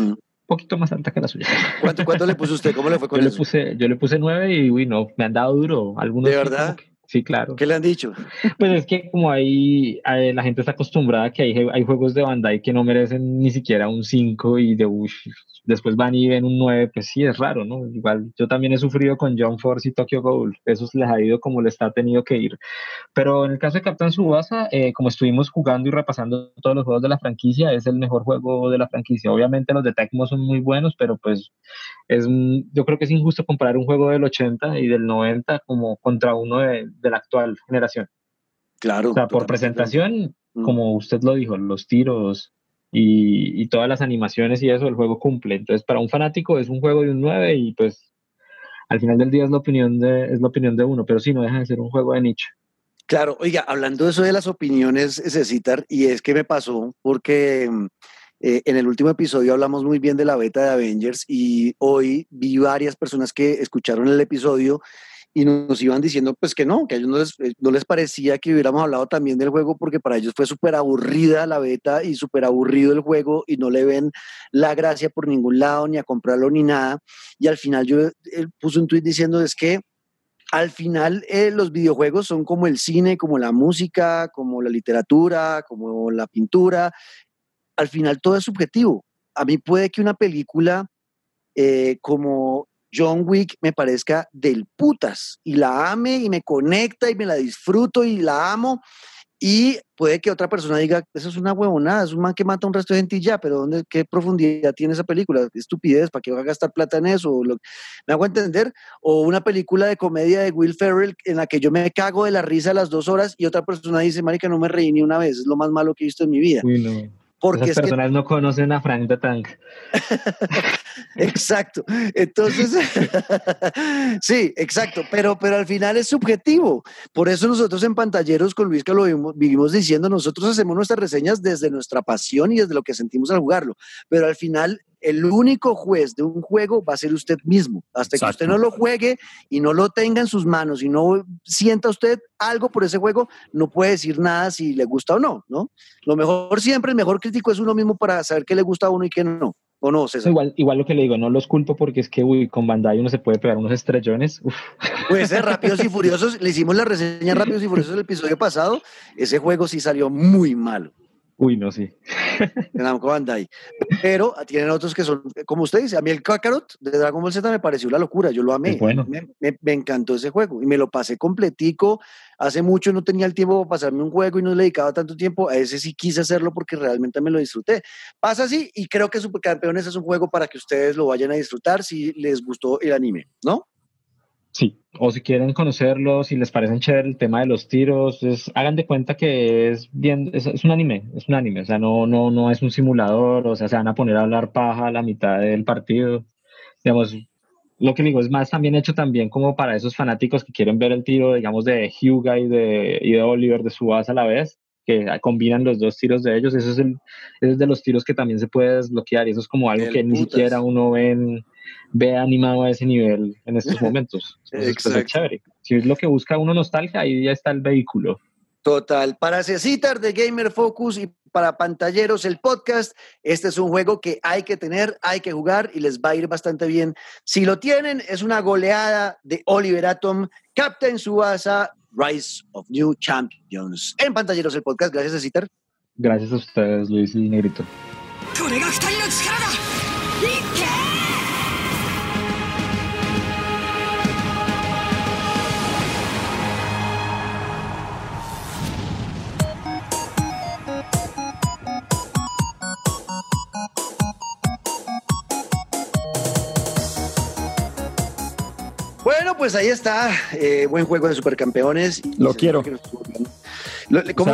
poquito más alta que la suya. ¿Cuánto, cuánto le puso usted? ¿Cómo le fue con yo eso? Le puse, yo le puse nueve y, uy, no, me han dado duro. Algunos ¿De verdad? Sí, claro. ¿Qué le han dicho? Pues es que como hay, la gente está acostumbrada a que hay, hay juegos de Bandai que no merecen ni siquiera un 5 y de, uy, después van y ven un 9, pues sí, es raro, ¿no? Igual yo también he sufrido con John Force y Tokyo Ghoul, esos les ha ido como les ha tenido que ir. Pero en el caso de Captain Subasa, eh, como estuvimos jugando y repasando todos los juegos de la franquicia, es el mejor juego de la franquicia. Obviamente los de Tecmo son muy buenos, pero pues es, yo creo que es injusto comparar un juego del 80 y del 90 como contra uno de, la actual generación. Claro. O sea, por presentación, mm. como usted lo dijo, los tiros, y, todas las animaciones y eso, el juego cumple. Entonces, para un fanático es un juego de un 9 y pues al final del día es la opinión de, es la opinión de uno, pero sí, no deja de ser un juego de nicho. Claro, oiga, hablando de eso de las opiniones, Cecitar, y es que me pasó porque eh, en el último episodio hablamos muy bien de la beta de Avengers y hoy vi varias personas que escucharon el episodio y nos iban diciendo pues que no, que a ellos no les, eh, no les parecía que hubiéramos hablado también del juego porque para ellos fue súper aburrida la beta y súper aburrido el juego y no le ven la gracia por ningún lado ni a comprarlo ni nada. Y al final yo puse un tweet diciendo es que al final eh, los videojuegos son como el cine, como la música, como la literatura, como la pintura. Al final todo es subjetivo. A mí puede que una película como John Wick me parezca del putas y la ame y me conecta y me la disfruto y la amo. Y puede que otra persona diga, eso es una huevonada, es un man que mata a un resto de gente y ya, pero ¿dónde, ¿qué profundidad tiene esa película? Estupidez, ¿para qué va a gastar plata en eso? ¿Me hago entender? O una película de comedia de Will Ferrell en la que yo me cago de la risa a las dos horas y otra persona dice, marica, no me reí ni una vez, es lo más malo que he visto en mi vida. Porque Esas personas no conocen a Frank de Tank. [LAUGHS] exacto. Entonces, [LAUGHS] sí, exacto. Pero, pero al final es subjetivo. Por eso nosotros en pantalleros con Luis que lo vivimos, diciendo, nosotros hacemos nuestras reseñas desde nuestra pasión y desde lo que sentimos al jugarlo. Pero al final el único juez de un juego va a ser usted mismo. Hasta que usted no lo juegue y no lo tenga en sus manos y no sienta usted algo por ese juego, no puede decir nada si le gusta o no, ¿no? Lo mejor siempre, el mejor crítico es uno mismo para saber qué le gusta a uno y qué no. ¿O no, César? Igual, igual lo que le digo, no los culpo porque es que uy, con Bandai uno se puede pegar unos estrellones. Puede ser Rápidos y [LAUGHS] Furiosos. Le hicimos la reseña Rápidos y Furiosos el episodio pasado. Ese juego sí salió muy malo. Uy, no, sí. [LAUGHS] Namco Bandai. Pero tienen otros que son, como usted dice, a mí el Kakarot de Dragon Ball Z me pareció una locura, yo lo amé. Bueno. Me, encantó ese juego y me lo pasé completico. Hace mucho no tenía el tiempo para pasarme un juego y no le dedicaba tanto tiempo. A ese sí quise hacerlo porque realmente me lo disfruté. Pasa así y creo que Supercampeones es un juego para que ustedes lo vayan a disfrutar si les gustó el anime, ¿no? Sí, o si quieren conocerlo, si les parece chévere el tema de los tiros, hagan de cuenta que es bien, es, un anime, es un anime, o sea, no, no, no es un simulador, o sea, se van a poner a hablar paja a la mitad del partido. Digamos, lo que digo es más también hecho también como para esos fanáticos que quieren ver el tiro, digamos, de Hyuga y de, y de Oliver de Subasa a la vez, que combinan los dos tiros de ellos, eso es, el, es de los tiros que también se puede desbloquear y eso es como algo que ni siquiera uno ve en ve animado a ese nivel en estos [LAUGHS] momentos. Exacto. es chévere. Si es lo que busca uno nostalgia, ahí ya está el vehículo. Total. Para Cecitar de Gamer Focus y para Pantalleros el podcast, este es un juego que hay que tener, hay que jugar y les va a ir bastante bien. Si lo tienen, es una goleada de Oliver Atom, Captain Subasa, Rise of New Champions. En Pantalleros el podcast, gracias Cecitar. Gracias a ustedes, Luis y Negrito. Bueno, pues ahí está. Eh, buen juego de supercampeones. Lo quiero. ¿Cómo,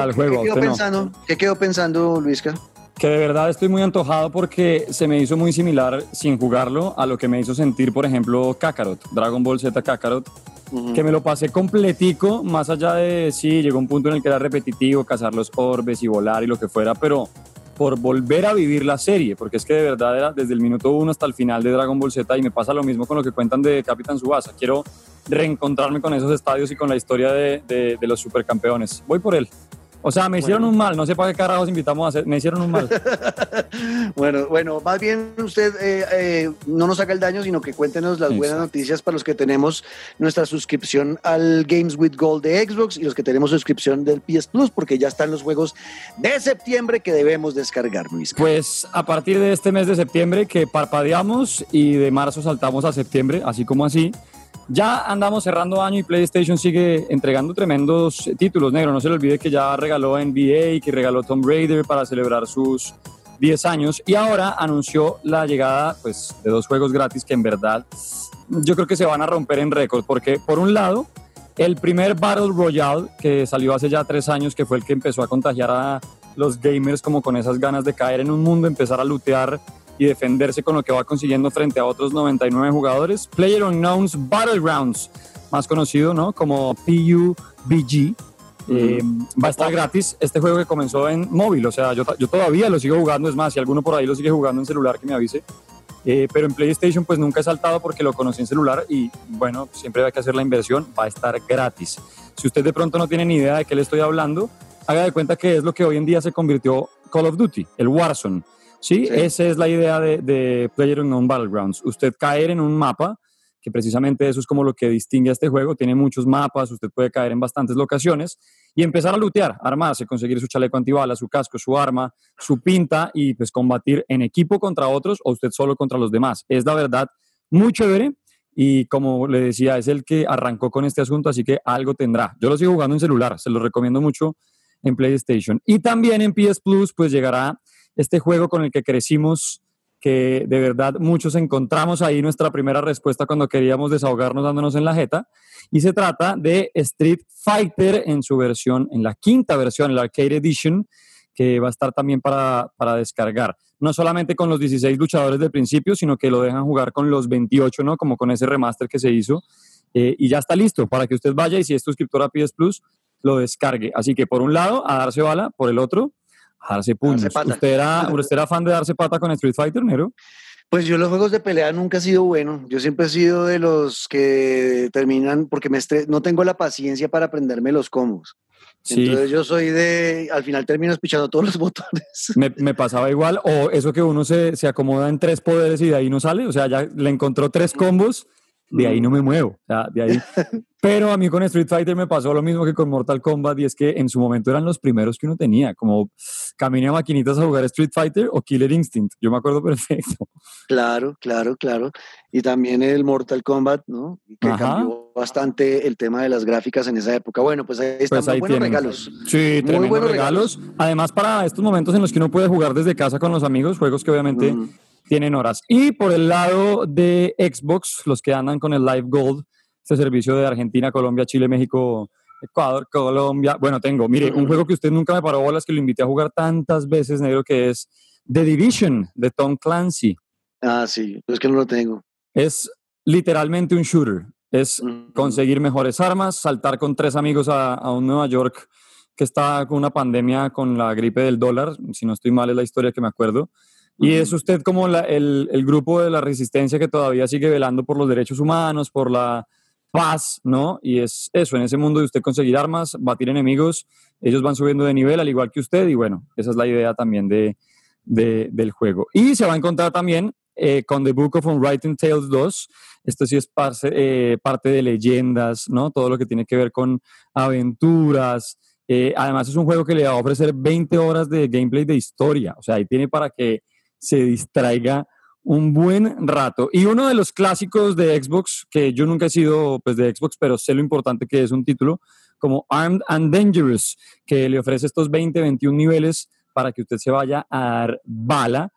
¿qué, quedó pensando, ¿Qué quedó pensando, Luisca? Que de verdad estoy muy antojado porque se me hizo muy similar sin jugarlo a lo que me hizo sentir, por ejemplo, Kakarot, Dragon Ball Z Kakarot, que me lo pasé completico, más allá de, sí, llegó un punto en el que era repetitivo, cazar los orbes y volar y lo que fuera, pero por volver a vivir la serie, porque es que de verdad era desde el minuto uno hasta el final de Dragon Ball Z y me pasa lo mismo con lo que cuentan de Capitán Subasa. Quiero reencontrarme con esos estadios y con la historia de, de, de los supercampeones. Voy por él. O sea, me hicieron un mal, no sé para qué carajos invitamos a hacer, me hicieron un mal. [LAUGHS] bueno, bueno, más bien usted eh, eh, no nos haga el daño, sino que cuéntenos las buenas noticias para los que tenemos nuestra suscripción al Games with Gold de Xbox y los que tenemos suscripción del PS Plus, porque ya están los juegos de septiembre que debemos descargar, Luis. Pues a partir de este mes de septiembre que parpadeamos y de marzo saltamos a septiembre, así como así. Ya andamos cerrando año y PlayStation sigue entregando tremendos títulos, negro. No se le olvide que ya regaló NBA, que regaló Tomb Raider para celebrar sus 10 años y ahora anunció la llegada pues, de dos juegos gratis que en verdad yo creo que se van a romper en récord porque por un lado el primer Battle Royale que salió hace ya tres años que fue el que empezó a contagiar a los gamers como con esas ganas de caer en un mundo, empezar a lootear y defenderse con lo que va consiguiendo frente a otros 99 jugadores. Player Unknown's Battlegrounds, más conocido ¿no? como PUBG. Eh, va a estar gratis este juego que comenzó en móvil, o sea, yo, yo, todavía lo sigo jugando, es más, si alguno por ahí lo sigue jugando en celular que me avise, eh, pero en PlayStation pues nunca he saltado porque lo conocí en celular y bueno, siempre hay que hacer la inversión, va a estar gratis. Si usted de pronto no tiene ni idea de qué le estoy hablando, haga de cuenta que es lo que hoy en día se convirtió Call of Duty, el Warzone. ¿Sí? Esa es la idea de, de PlayerUnknown Battlegrounds. Usted caer en un mapa, que precisamente eso es como lo que distingue a este juego, tiene muchos mapas, usted puede caer en bastantes locaciones y empezar a lootear, armarse, conseguir su chaleco antibalas, su casco, su arma, su pinta y pues combatir en equipo contra otros o usted solo contra los demás. Es la verdad muy chévere y como le decía, es el que arrancó con este asunto, así que algo tendrá. Yo lo sigo jugando en celular, se lo recomiendo mucho en PlayStation. Y también en PS Plus, pues llegará este juego con el que crecimos, que de verdad muchos encontramos ahí nuestra primera respuesta cuando queríamos desahogarnos dándonos en la jeta. Y se trata de Street Fighter en su versión, en la quinta versión, la Arcade Edition, que va a estar también para, para descargar. No solamente con los 16 luchadores del principio, sino que lo dejan jugar con los 28, ¿no? Como con ese remaster que se hizo. Eh, y ya está listo para que usted vaya y si es suscriptor a PS Plus, lo descargue. Así que por un lado, a darse bala, por el otro, darse puños. ¿Usted era, [LAUGHS] ¿Usted era fan de darse pata con Street Fighter, Nero? Pues yo los juegos de pelea nunca he sido bueno. Yo siempre he sido de los que terminan porque me no tengo la paciencia para aprenderme los combos. Entonces yo soy de, al final termino escuchando todos los [LAUGHS] botones. Me, me, pasaba igual, o eso que uno se, se, acomoda en tres poderes y de ahí no sale, o sea, ya le encontró tres combos de ahí no me muevo. O sea, de ahí. [LAUGHS] Pero a mí con Street Fighter me pasó lo mismo que con Mortal Kombat y es que en su momento eran los primeros que uno tenía, como caminé a maquinitas a jugar Street Fighter o Killer Instinct. Yo me acuerdo perfecto. Claro, claro, claro. Y también el Mortal Kombat, ¿no? Que cambió bastante el tema de las gráficas en esa época. Bueno, pues ahí están pues buenos regalos. Sí, muy buenos regalos. Además, para estos momentos en los que uno puede jugar desde casa con los amigos, juegos que obviamente tienen horas. Y por el lado de Xbox, los que andan con el Live Gold, este servicio de Argentina, Colombia, Chile, México, Ecuador, Colombia. Bueno, tengo, mire, un juego que usted nunca me paró bolas, que lo invité a jugar tantas veces, negro, que es The Division de Tom Clancy. Ah, sí, es que no lo tengo. Es literalmente un shooter. Es conseguir mejores armas, saltar con tres amigos a, a un Nueva York que está con una pandemia con la gripe del dólar, si no estoy mal es la historia que me acuerdo, y es usted como el, el, grupo de la resistencia que todavía sigue velando por los derechos humanos, por la paz, ¿no? Y es eso, en ese mundo de usted conseguir armas, batir enemigos, ellos van subiendo de nivel al igual que usted y bueno, esa es la idea también de, de del juego. Y se va a encontrar también eh, con The Book of Unwritten Tales 2. Esto sí es parte, eh, parte de leyendas, ¿no? Todo lo que tiene que ver con aventuras. Eh, además es un juego que le va a ofrecer 20 horas de gameplay de historia. O sea, ahí tiene para que se distraiga un buen rato. Y uno de los clásicos de Xbox, que yo nunca he sido pues, de Xbox, pero sé lo importante que es un título, como Armed and Dangerous, que le ofrece estos 20, 21 niveles para que usted se vaya a dar bala.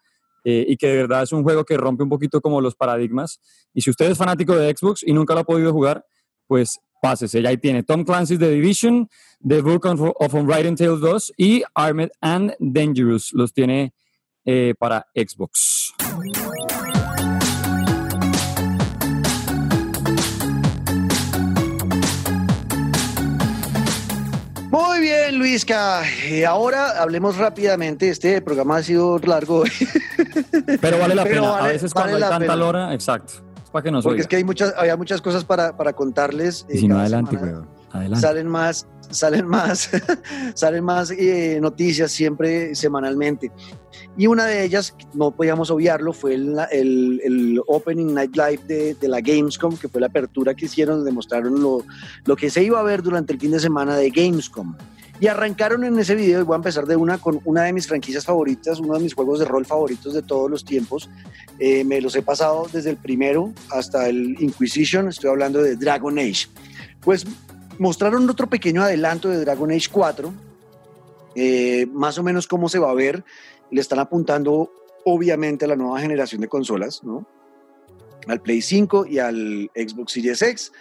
Eh, y que de verdad es un juego que rompe un poquito como los paradigmas. Y si usted es fanático de Xbox y nunca lo ha podido jugar, pues pásese. Ya ahí tiene Tom Clancy's The Division, The Book of, Unwritten Tales 2 y Armed and Dangerous. Los tiene eh, para Xbox. Muy bien, Luisca. Y ahora hablemos rápidamente. Este programa ha sido largo. [LAUGHS] Pero vale la pena. a veces cuando hay tanta lora, exacto. para que nos Porque es que hay muchas, había muchas cosas para, para contarles. Y si no, adelante, Adelante. Salen más, salen más, [LAUGHS] salen más eh, noticias siempre semanalmente. Y una de ellas, no podíamos obviarlo, fue el, el, Opening Night Live de, de, la Gamescom, que fue la apertura que hicieron, donde mostraron lo, lo que se iba a ver durante el fin de semana de Gamescom. Y arrancaron en ese video, y voy a empezar de una con una de mis franquicias favoritas, uno de mis juegos de rol favoritos de todos los tiempos. Eh, me los he pasado desde el primero hasta el Inquisition, estoy hablando de Dragon Age. Pues mostraron otro pequeño adelanto de Dragon Age 4, eh, más o menos cómo se va a ver. Le están apuntando obviamente a la nueva generación de consolas, ¿no? Al Play 5 y al Xbox Series X.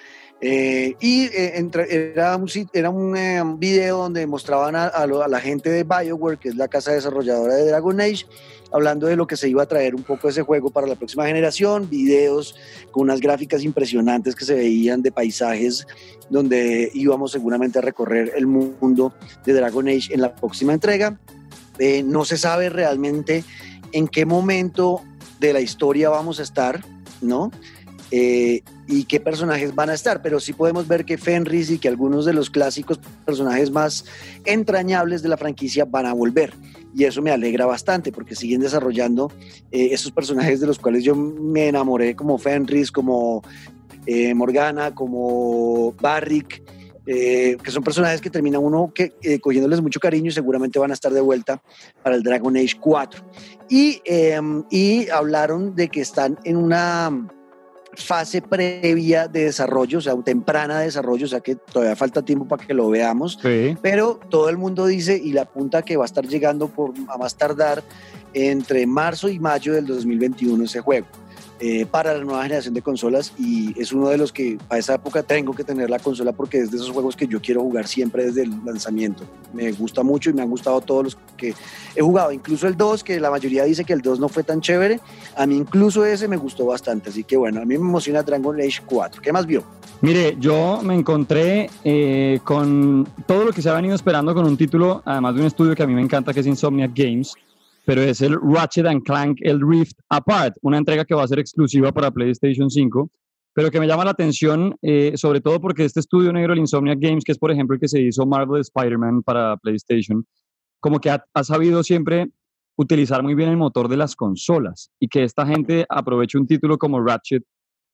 Eh, y eh, era un, era un video donde mostraban a, a, la gente de BioWare, que es la casa desarrolladora de Dragon Age, hablando de lo que se iba a traer un poco ese juego para la próxima generación, videos con unas gráficas impresionantes que se veían de paisajes donde íbamos seguramente a recorrer el mundo de Dragon Age en la próxima entrega. Eh, no se sabe realmente en qué momento de la historia vamos a estar, ¿no? Eh, y qué personajes van a estar, pero sí podemos ver que Fenris y que algunos de los clásicos personajes más entrañables de la franquicia van a volver. Y eso me alegra bastante porque siguen desarrollando eh, esos personajes de los cuales yo me enamoré, como Fenris, como eh, Morgana, como Barrick. que son personajes que termina uno que, cogiéndoles mucho cariño y seguramente van a estar de vuelta para el Dragon Age 4. Y, y hablaron de que están en una fase previa de desarrollo, o sea, temprana de desarrollo, o sea que todavía falta tiempo para que lo veamos, pero todo el mundo dice y le apunta que va a estar llegando por a más tardar entre marzo y mayo del 2021 ese juego. Eh, para la nueva generación de consolas y es uno de los que a esa época tengo que tener la consola porque es de esos juegos que yo quiero jugar siempre desde el lanzamiento. Me gusta mucho y me han gustado todos los que he jugado, incluso el 2, que la mayoría dice que el 2 no fue tan chévere, a mí incluso ese me gustó bastante, así que bueno, a mí me emociona Dragon Age 4. ¿Qué más vio? Mire, yo me encontré eh, con todo lo que se ha venido esperando con un título, además de un estudio que a mí me encanta, que es Insomniac Games, pero es el Ratchet and Clank, el Rift Apart, una entrega que va a ser exclusiva para PlayStation 5, pero que me llama la atención, eh, sobre todo porque este estudio negro, el Insomniac Games, que es por ejemplo el que se hizo Marvel Spider-Man para PlayStation, como que ha, ha, sabido siempre utilizar muy bien el motor de las consolas y que esta gente aproveche un título como Ratchet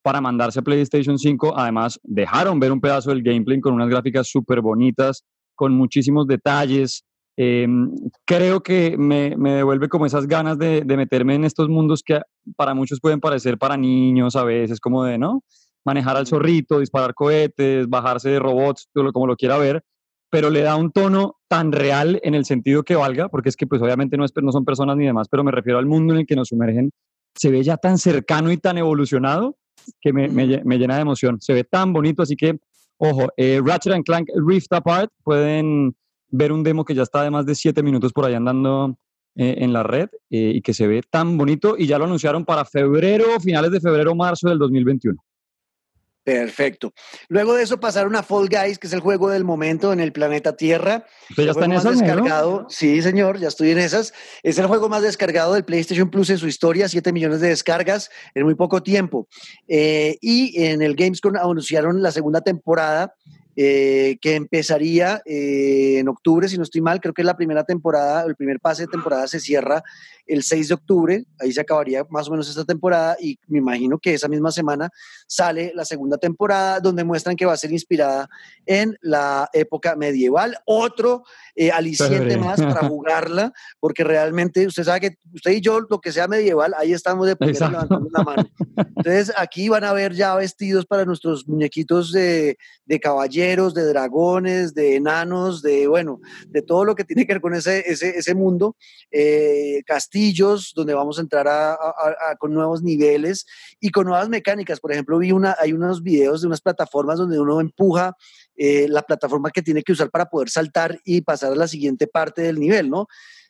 para mandarse a PlayStation 5. Además, dejaron ver un pedazo del gameplay con unas gráficas súper bonitas, con muchísimos detalles, Em, creo que me, devuelve como esas ganas de, meterme en estos mundos que para muchos pueden parecer para niños a veces, como de, ¿no? Manejar al zorrito, disparar cohetes, bajarse de robots, como lo quiera ver, pero le da un tono tan real en el sentido que valga, porque es que pues obviamente no, es, no son personas ni demás, pero me refiero al mundo en el que nos sumergen, se ve ya tan cercano y tan evolucionado que me, llena de emoción, se ve tan bonito, así que, ojo, eh, Ratchet and Clank Rift Apart pueden ver un demo que ya está de más de siete minutos por ahí andando eh, en la red eh, y que se ve tan bonito y ya lo anunciaron para febrero, finales de febrero, marzo del 2021. Perfecto. Luego de eso pasaron a Fall Guys, que es el juego del momento en el planeta Tierra. ¿Usted ya está en esas? Descargado. Sí, señor, ya estoy en esas. Es el juego más descargado del PlayStation Plus en su historia, 7 millones de descargas en muy poco tiempo. Eh, y en el Gamescom anunciaron la segunda temporada eh, que empezaría eh, en octubre, si no estoy mal, creo que la primera temporada, el primer pase de temporada se cierra el 6 de octubre, ahí se acabaría más o menos esta temporada y me imagino que esa misma semana sale la segunda temporada donde muestran que va a ser inspirada en la época medieval, otro eh, aliciente más para [LAUGHS] jugarla, porque realmente usted sabe que usted y yo, lo que sea medieval, ahí estamos de primero levantando la mano. Entonces aquí van a ver ya vestidos para nuestros muñequitos de, de caballeros, de dragones, de enanos, de bueno, de todo lo que tiene que ver con ese, ese, ese mundo, eh, castillos donde vamos a entrar a, con nuevos niveles y con nuevas mecánicas. Por ejemplo, vi una, hay unos videos de unas plataformas donde uno empuja eh, la plataforma que tiene que usar para poder saltar y pasar a la siguiente parte del nivel, ¿no?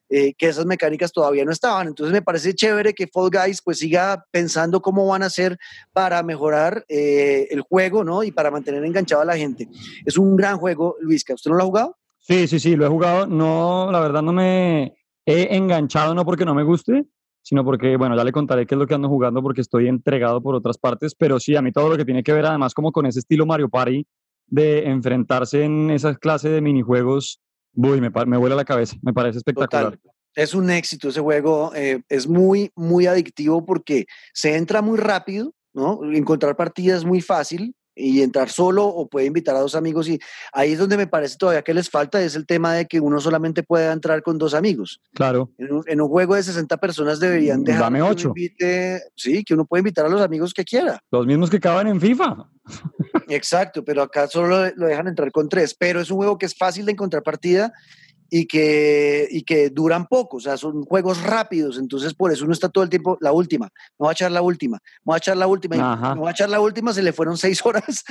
Eh, que esas mecánicas todavía no estaban. Entonces me parece chévere que Fall Guys pues siga pensando cómo van a hacer para mejorar eh, el juego, ¿no? Y para mantener enganchado a la gente. Es un gran juego, Luisca. ¿Usted no lo ha jugado? Sí, sí, sí, lo he jugado. No, la verdad no me he enganchado, no porque no me guste, sino porque, bueno, ya le contaré qué es lo que ando jugando porque estoy entregado por otras partes, pero sí, a mí todo lo que tiene que ver además como con ese estilo Mario Party, de enfrentarse en esa clase de minijuegos, uy, me, me vuela la cabeza, me parece espectacular. Es un éxito ese juego, eh, es muy, muy adictivo porque se entra muy rápido, ¿no? Encontrar partidas es muy fácil, y entrar solo o puede invitar a dos amigos y ahí es donde me parece todavía que les falta es el tema de que uno solamente puede entrar con dos amigos. Claro. En un, juego de 60 personas deberían dejar Dame ocho. sí, que uno puede invitar a los amigos que quiera. Los mismos que caben en FIFA. Exacto, pero acá solo lo dejan entrar con tres, pero es un juego que es fácil de encontrar partida y que, y que duran poco, o sea, son juegos rápidos, entonces por eso uno está todo el tiempo, la última, me voy a echar la última, me voy a echar la última, y me voy a echar la última, se le fueron seis [LAUGHS] horas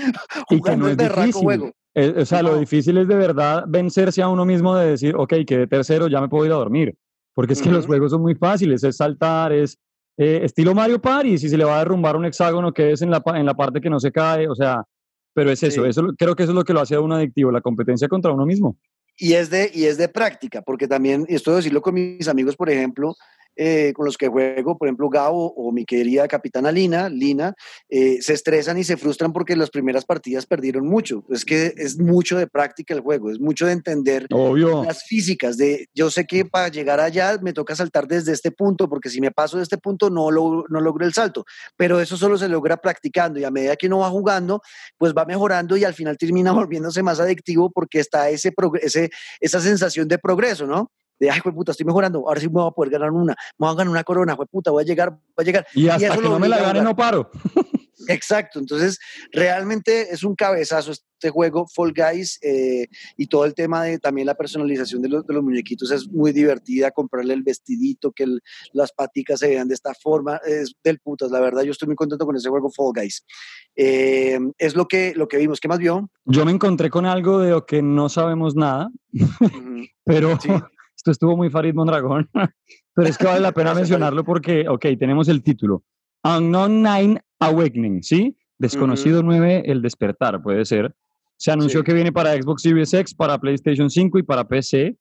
jugando el berraco juego. Eh, o sea, lo difícil es de verdad vencerse a uno mismo de decir, ok, que de tercero ya me puedo ir a dormir, porque es que los juegos son muy fáciles, es saltar, es eh, estilo Mario Party, si se le va a derrumbar un hexágono que es en la, en la parte que no se cae, o sea, pero es eso, eso creo que eso es lo que lo hace a uno adictivo, la competencia contra uno mismo. Y es, de, y es de práctica, porque también, esto de decirlo con mis amigos, por ejemplo, eh, con los que juego, por ejemplo, Gabo o mi querida capitana Lina, Lina, eh, se estresan y se frustran porque las primeras partidas perdieron mucho. Es que es mucho de práctica el juego, es mucho de entender las físicas. De, yo sé que para llegar allá me toca saltar desde este punto, porque si me paso de este punto no logro el salto. Pero eso solo se logra practicando y a medida que uno va jugando, pues va mejorando y al final termina [LAUGHS] volviéndose más adictivo porque está ese, ese esa sensación de progreso, ¿no? De, ay, puta, estoy mejorando, ahora sí me voy a poder ganar una, me voy a ganar una corona, puta, voy a llegar, voy a llegar. Y hasta que no me la gane no paro. [LAUGHS] Exacto, entonces realmente es un cabezazo este juego, Fall Guys, eh, y todo el tema de también la personalización de los, de los muñequitos es muy divertida, comprarle el vestidito, que las paticas se vean de esta forma, es del putas, la verdad yo estoy muy contento con ese juego Fall Guys. Eh, es lo que, lo que vimos, ¿qué más vio? Yo me encontré con algo de lo que no sabemos nada, [LAUGHS] pero esto estuvo muy Farid Mondragón, [LAUGHS] pero es que vale la pena [LAUGHS] mencionarlo porque, ok, tenemos el título. Unknown Nine Awakening, ¿sí? Desconocido 9, El Despertar, puede ser. Se anunció que viene para Xbox Series X, para PlayStation 5 y para PC.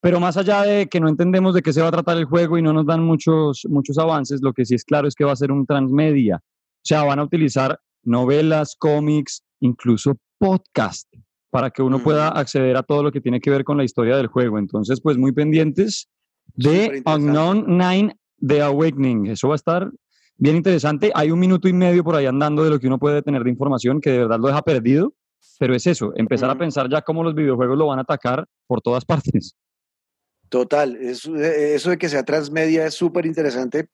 Pero más allá de que no entendemos de qué se va a tratar el juego y no nos dan muchos, muchos avances, lo que sí es claro es que va a ser un transmedia. O sea, van a utilizar novelas, cómics, incluso podcast, para que uno pueda acceder a todo lo que tiene que ver con la historia del juego. Entonces, pues muy pendientes de Unknown Nine The Awakening. Eso va a estar bien interesante. Hay un minuto y medio por ahí andando de lo que uno puede tener de información que de verdad lo deja perdido, pero es eso, empezar a pensar ya cómo los videojuegos lo van a atacar por todas [LAUGHS] partes. Total, eso, eso de que sea transmedia es súper interesante,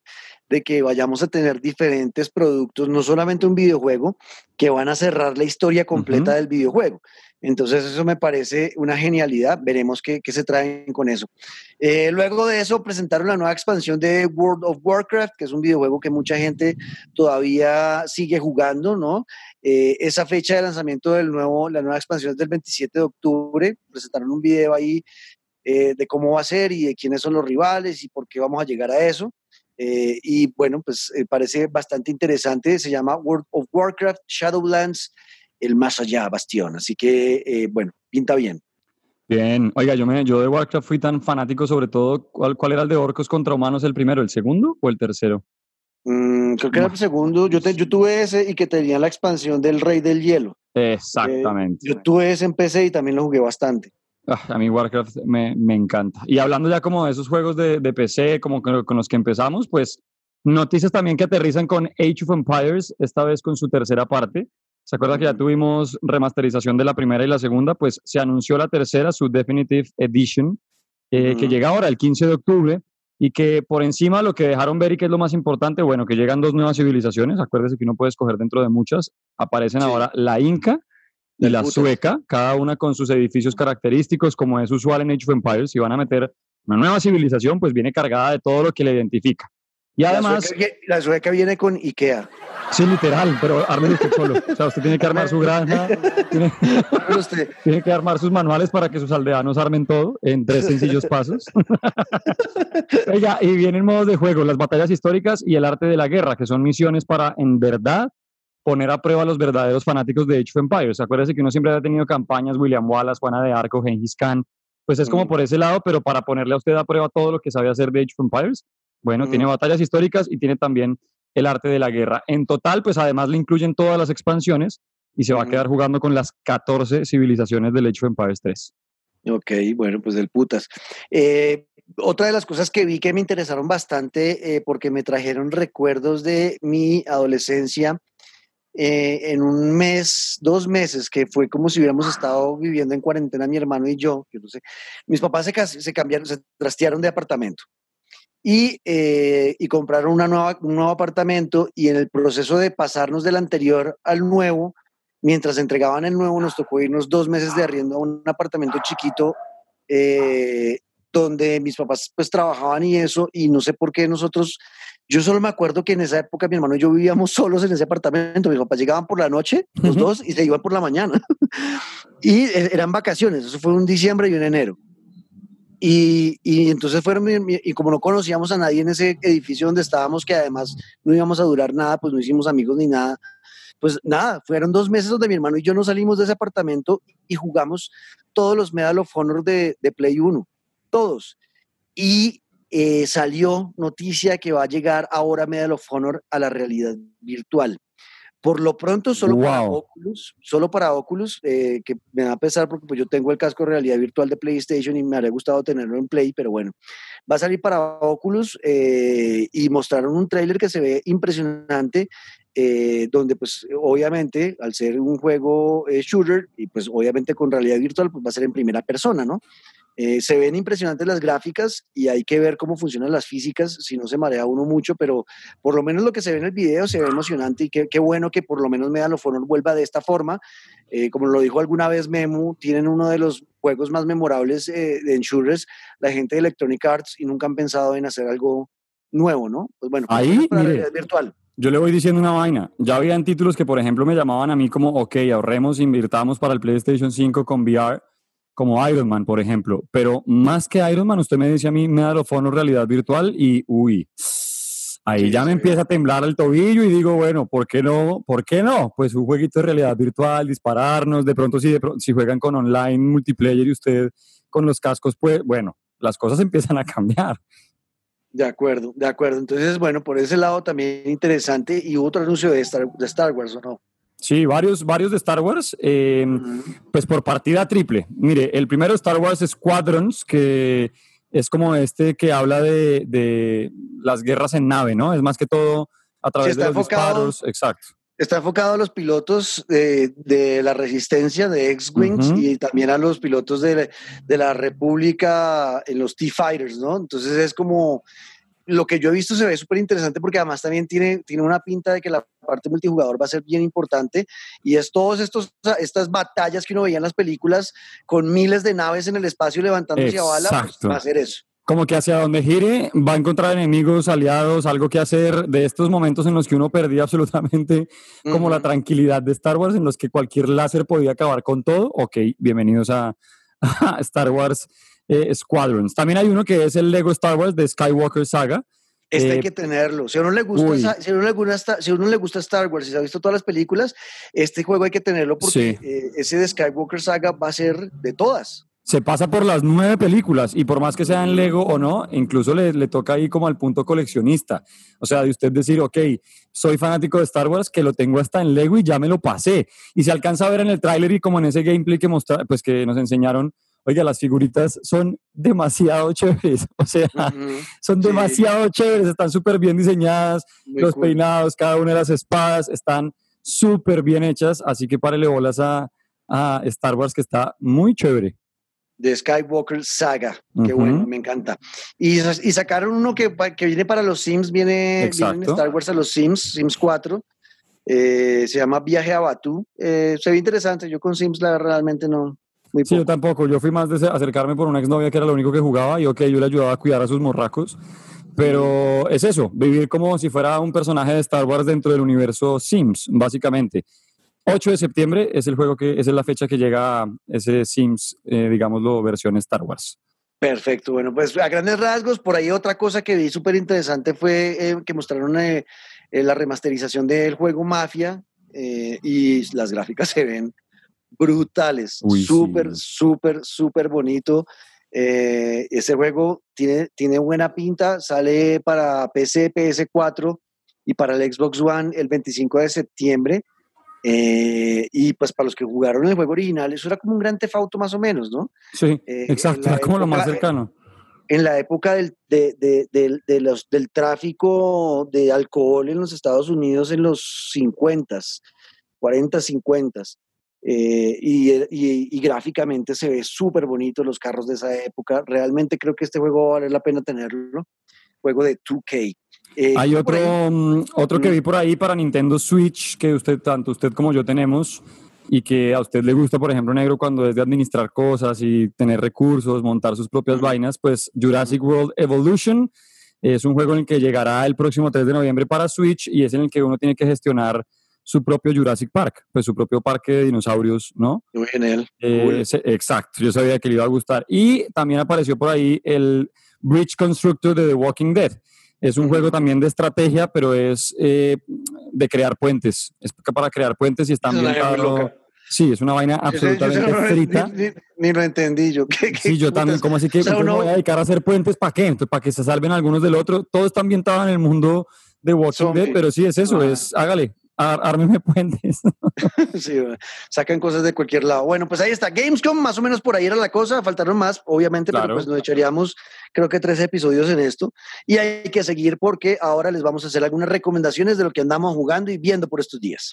de que vayamos a tener diferentes productos, no solamente un videojuego, que van a cerrar la historia completa del videojuego. Entonces eso me parece una genialidad, veremos qué, qué se traen con eso. Eh, luego de eso presentaron la nueva expansión de World of Warcraft, que es un videojuego que mucha gente todavía sigue jugando, ¿no? Eh, esa fecha de lanzamiento del nuevo, la nueva expansión es del 27 de octubre, presentaron un video ahí eh, de cómo va a ser y de quiénes son los rivales y por qué vamos a llegar a eso. Eh, y bueno, pues eh, parece bastante interesante. Se llama World of Warcraft Shadowlands, el más allá, Bastión. Así que, bueno, pinta bien. Bien, oiga, yo, me, yo de Warcraft fui tan fanático, sobre todo, ¿cuál, ¿cuál era el de orcos contra humanos, el primero, el segundo o el tercero? Mm, creo que era el segundo. Yo, te, yo tuve ese y que tenía la expansión del Rey del Hielo. Exactamente. yo tuve ese en PC y también lo jugué bastante. Ah, a mí Warcraft me, me, encanta. Y hablando ya como de esos juegos de, de PC, como con, con, los que empezamos, pues noticias también que aterrizan con Age of Empires, esta vez con su tercera parte. ¿Se acuerda que ya tuvimos remasterización de la primera y la segunda? Pues se anunció la tercera, su Definitive Edition, eh, que llega ahora el 15 de octubre y que por encima lo que dejaron ver y que es lo más importante, bueno, que llegan dos nuevas civilizaciones, acuérdese que uno puede escoger dentro de muchas, aparecen ahora la Inca y la sueca, cada una con sus edificios característicos, como es usual en Age of Empires, si van a meter una nueva civilización, pues viene cargada de todo lo que le identifica. Y además... La sueca, viene con Ikea. Sí, literal, pero arme usted solo. O sea, usted tiene que armar su granja, tiene, [LAUGHS] tiene, que armar sus manuales para que sus aldeanos armen todo en tres sencillos pasos. [LAUGHS] Oiga, y vienen modos de juego, las batallas históricas y el arte de la guerra, que son misiones para, en verdad, poner a prueba a los verdaderos fanáticos de Age of Empires. Acuérdese que uno siempre ha tenido campañas, William Wallace, Juana de Arco, Genghis Khan, pues es como mm. por ese lado, pero para ponerle a usted a prueba todo lo que sabe hacer de Age of Empires, bueno, tiene mm. batallas históricas y tiene también el arte de la guerra. En total, pues además le incluyen todas las expansiones y se va a quedar jugando con las 14 civilizaciones del Age of Empires 3. Ok, bueno, pues del putas. Eh, otra de las cosas que vi que me interesaron bastante eh, porque me trajeron recuerdos de mi adolescencia eh, en un mes, dos meses, que fue como si hubiéramos estado viviendo en cuarentena mi hermano y yo, yo no sé, mis papás se, se cambiaron, se trastearon de apartamento y, eh, y compraron una nueva, un nuevo apartamento y en el proceso de pasarnos del anterior al nuevo, mientras entregaban el nuevo, nos tocó irnos dos meses de arriendo a un apartamento chiquito eh, donde mis papás pues trabajaban y eso, y no sé por qué nosotros yo solo me acuerdo que en esa época mi hermano y yo vivíamos [LAUGHS] solos en ese apartamento. Mis papás llegaban por la noche, los dos, y se iban por la mañana. [LAUGHS] y e, eran vacaciones. Eso fue un diciembre y un enero. Y, y, entonces fueron, y como no conocíamos a nadie en ese edificio donde estábamos, que además no íbamos a durar nada, pues no hicimos amigos ni nada. Pues nada, fueron dos meses donde mi hermano y yo no salimos de ese apartamento y jugamos todos los Medal of Honor de, de Play 1, todos. Y eh, salió noticia que va a llegar ahora Medal of Honor a la realidad virtual. Por lo pronto, solo para Oculus, solo para Oculus, eh, que me da a pesar porque pues, yo tengo el casco de realidad virtual de PlayStation y me habría gustado tenerlo en Play, pero bueno, va a salir para Oculus eh, y mostraron un tráiler que se ve impresionante, donde pues obviamente al ser un juego shooter y pues obviamente con realidad virtual pues va a ser en primera persona, ¿no? Eh, se ven impresionantes las gráficas y hay que ver cómo funcionan las físicas, si no se marea uno mucho, pero por lo menos lo que se ve en el video se ve emocionante y qué, qué bueno que por lo menos Medal of Honor vuelva de esta forma. Eh, como lo dijo alguna vez Memu, tienen uno de los juegos más memorables eh, de shooters, la gente de Electronic Arts, y nunca han pensado en hacer algo nuevo, ¿no? Pues bueno, ahí, para mire, virtual. Yo le voy diciendo una vaina. Ya habían títulos que, por ejemplo, me llamaban a mí como, ok, ahorremos, invirtamos para el PlayStation 5 con VR, como Iron Man, por ejemplo. Pero más que Iron Man, usted me dice a mí, me lo Honor realidad virtual y, uy, ahí Sí, ya me empieza a temblar el tobillo y digo, bueno, ¿por qué no? ¿Por qué no? Pues un jueguito de realidad virtual, dispararnos, de pronto si, de pro- si juegan con online, multiplayer y usted con los cascos, pues, bueno, las cosas [LAUGHS] empiezan a cambiar. De acuerdo, de acuerdo. Entonces, bueno, por ese lado también interesante. Y hubo otro anuncio de Star, de Star Wars, ¿o no? Sí, varios, varios de Star Wars. eh, Pues por partida triple. Mire, el primero Star Wars Squadrons, que es como este que habla de, de las guerras en nave, ¿no? Es más que todo a través de los enfocado- disparos. Exacto. Está enfocado a los pilotos eh, de la resistencia de X-Wings y también a los pilotos de, de la República en los T-Fighters, ¿no? Entonces es como lo que yo he visto se ve súper interesante porque además también tiene, tiene una pinta de que la parte multijugador va a ser bien importante y es todas estas batallas que uno veía en las películas con miles de naves en el espacio levantándose a bala, pues, va a ser eso. Como que hacia donde gire va a encontrar enemigos, aliados, algo que hacer de estos momentos en los que uno perdía [LAUGHS] absolutamente como la Ujú. tranquilidad de Star Wars, en los que cualquier láser podía acabar con todo. Ok, bienvenidos a [LAUGHS] Star Wars eh, Squadrons. También hay uno que es el Lego Star Wars de Skywalker Saga. Este hay Eh, que tenerlo. Si a uno le gusta, si a uno le gusta, si a uno le gusta Star Wars y se ha visto todas las películas, este juego hay que tenerlo porque Sí. eh, ese de Skywalker Saga va a ser de todas. Se pasa por las nueve películas y por más que sean Lego o no, incluso le, le toca ahí como al punto coleccionista. O sea, de usted decir, ok, soy fanático de Star Wars, que lo tengo hasta en Lego y ya me lo pasé. Y se alcanza a ver en el tráiler y como en ese gameplay que, mostra, pues que nos enseñaron, oiga, las figuritas son demasiado chéveres. [LAUGHS] O sea, son Sí. demasiado chéveres, están súper bien diseñadas, muy los cool. peinados, cada una de las espadas están súper bien hechas, así que párele bolas a, a Star Wars que está muy chévere. De Skywalker Saga. Qué Ujú. bueno, me encanta. Y, y sacaron uno que, que viene para los Sims, viene, viene. Star Wars a los Sims, Sims 4. eh, se llama Viaje a Batú. Eh, se ve interesante. Yo con Sims, la verdad, realmente no. Muy Sí, yo poco. tampoco. Yo fui más de acercarme por una exnovia que era lo único que jugaba y ok, yo le ayudaba a cuidar a sus morracos. Pero es eso, vivir como si fuera un personaje de Star Wars dentro del universo Sims, básicamente. 8 de septiembre es el juego que esa es la fecha que llega ese Sims, eh, digámoslo, versión Star Wars. Perfecto, bueno, pues a grandes rasgos, por ahí otra cosa que vi súper interesante fue eh, que mostraron eh, eh, la remasterización del juego Mafia y las gráficas se ven brutales, Uy, súper, sí. súper, súper bonito. Ese juego tiene, tiene buena pinta, sale para PC, PS4 y para el Xbox One el 25 de septiembre. Eh, y pues para los que jugaron el juego original, eso era como un gran tefauto más o menos, ¿no? Sí, Eh, exacto, era como lo más cercano. en la época del, de, de- del- de los, del tráfico de alcohol en los Estados Unidos en los 50, 40, 50. eh, y, y- y gráficamente se ve súper bonito los carros de esa época. Realmente creo que este juego vale la pena tenerlo. Juego de 2K. Eh, Hay ahí- otro, mm, otro que vi por ahí para Nintendo Switch que usted, tanto usted como yo tenemos y que a usted le gusta, por ejemplo, negro, cuando es de administrar cosas y tener recursos, montar sus propias vainas, pues Jurassic World Evolution es un juego en el que llegará el próximo 3 de noviembre para Switch y es en el que uno tiene que gestionar su propio Jurassic Park, pues su propio parque de dinosaurios, ¿no? Muy genial. Eh, Cool. ese- exacto, yo sabía que le iba a gustar. Y también apareció por ahí el Bridge Constructor de The Walking Dead. Es un juego también de estrategia, pero es eh, de crear puentes. Es para crear puentes y está ambientado. Sí, es una vaina Yo- yo- yo absolutamente no- frita. Ni, ni- ni lo entendí yo. [LAUGHS] ¿Qué- qué Sí, yo también, como así que O sea, uno- voy a dedicar a hacer puentes para qué? Entonces, para que se salven algunos del otro. Todo está ambientado en el mundo de Walking. Dead, pero sí es eso, Ah. es hágale, ármeme puentes. [LAUGHS] Sí, sacan cosas de cualquier lado. Bueno, pues ahí está. Gamescom, más o menos por ahí era la cosa. Faltaron más, obviamente, Claro. pero pues nos echaríamos, creo que tres episodios en esto. Y hay que seguir porque ahora les vamos a hacer algunas recomendaciones de lo que andamos jugando y viendo por estos días.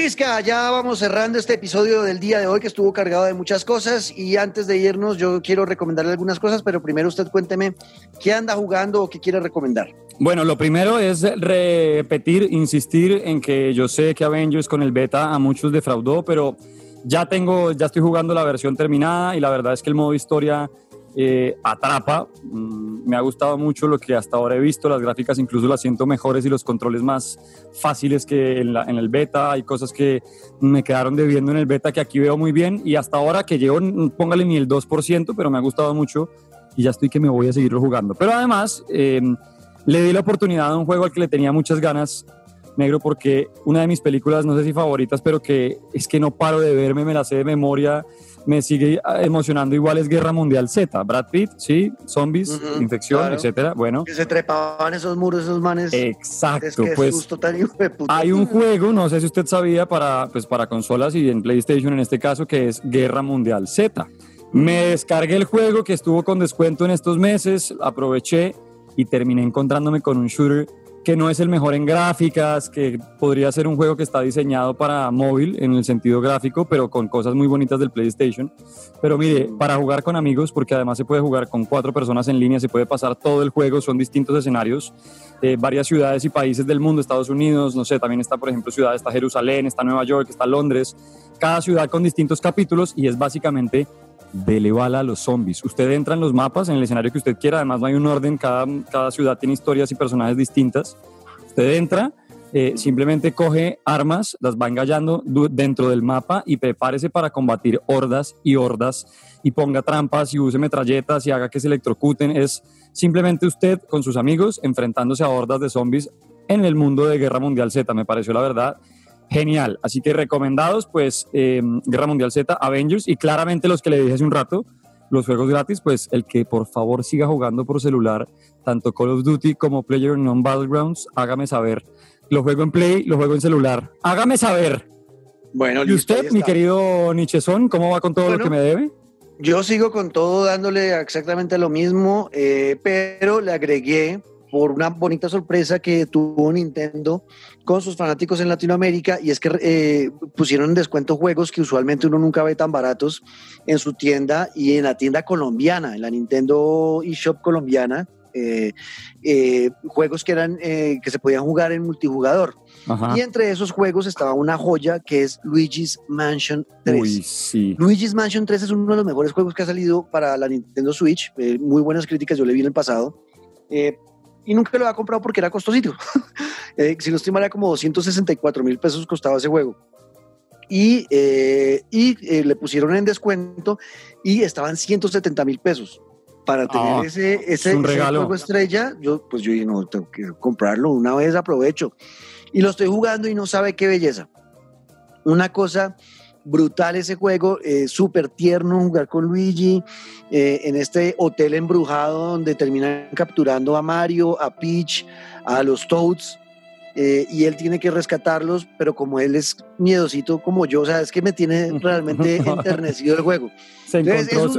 Luisca, ya vamos cerrando este episodio del día de hoy que estuvo cargado de muchas cosas y antes de irnos yo quiero recomendarle algunas cosas, pero primero usted cuénteme qué anda jugando o qué quiere recomendar. Bueno, lo primero es repetir, insistir en que yo sé que Avengers con el beta a muchos defraudó, pero ya tengo, ya estoy jugando la versión terminada y la verdad es que el modo historia eh, atrapa. Mm, me ha gustado mucho lo que hasta ahora he visto. Las gráficas incluso las siento mejores y los controles más fáciles que en, el beta. Hay cosas que me quedaron debiendo en el beta que aquí veo muy bien. Y hasta ahora que llevo, póngale ni el 2%, pero me ha gustado mucho y ya estoy que me voy a seguirlo jugando. Pero además, em, le di la oportunidad a un juego al que le tenía muchas ganas negro porque una de mis películas, no sé si favoritas, pero que es que no paro de verme, me la sé de memoria me sigue ah, emocionando igual es Guerra Mundial Z. Brad Pitt, sí, zombies, infección, etcétera. Bueno. Que se trepaban esos muros, esos manes. Exacto, pues. hay un juego, no sé si usted sabía, para, pues, para consolas y en PlayStation en este caso, que es Guerra Mundial Z. Me descargué el juego que estuvo con descuento en estos meses, aproveché y terminé encontrándome con un shooter que no es el mejor en gráficas, que podría ser un juego que está diseñado para móvil en el sentido gráfico, pero con cosas muy bonitas del PlayStation. Pero mire, para jugar con amigos, porque además se puede jugar con cuatro personas en línea, se puede pasar todo el juego, son distintos escenarios, eh, varias ciudades y países del mundo, Estados Unidos, no sé, también está, por ejemplo, ciudad, está Jerusalén, está Nueva York, está Londres, cada ciudad con distintos capítulos y es básicamente dele bala a los zombies. Usted entra en los mapas, en el escenario que usted quiera, además no hay un orden, cada, cada ciudad tiene historias y personajes distintas. Usted entra, eh, simplemente coge armas, las va engallando dentro del mapa y prepárese para combatir hordas y hordas y ponga trampas y use metralletas y haga que se electrocuten. Es simplemente usted con sus amigos enfrentándose a hordas de zombies en el mundo de Guerra Mundial Z. Me pareció la verdad genial. Así que recomendados, pues em, Guerra Mundial Z, Avengers y claramente los que le dije hace un rato, los juegos gratis, pues el que por favor siga jugando por celular, tanto Call of Duty como Player Non Battlegrounds, hágame saber. Lo juego en Play, lo juego en celular. Hágame saber. Bueno, ¿y usted, mi querido Nichezón, cómo va con todo lo que me debe? Yo sigo con todo dándole exactamente lo mismo, eh, pero le agregué por una bonita sorpresa que tuvo Nintendo con sus fanáticos en Latinoamérica y es que eh, pusieron en descuento juegos que usualmente uno nunca ve tan baratos en su tienda y en la tienda colombiana, en la Nintendo eShop colombiana, eh, eh, juegos que eran que se podían jugar en multijugador. Y entre esos juegos estaba una joya que es Luigi's Mansion 3. Luigi's Mansion 3 es uno de los mejores juegos que ha salido para la Nintendo Switch. muy buenas críticas, yo le vi en el pasado y nunca lo había comprado porque era costosito. [LAUGHS] Eh, si no estoy mal, era como 264 mil pesos costaba ese juego. Y, eh, y eh, le pusieron en descuento y estaban 170 mil pesos. Para tener ah, ese, ese, juego estrella, yo pues yo dije, no, tengo que comprarlo una vez, aprovecho. Y lo estoy jugando y no sabe qué belleza. Una cosa brutal ese juego, eh, súper tierno jugar con Luigi eh, en este hotel embrujado donde terminan capturando a Mario, a Peach, a los Toads. Eh, y él tiene que rescatarlos, pero como él es miedosito como yo, o sea, es que me tiene [LAUGHS] realmente enternecido el juego. Se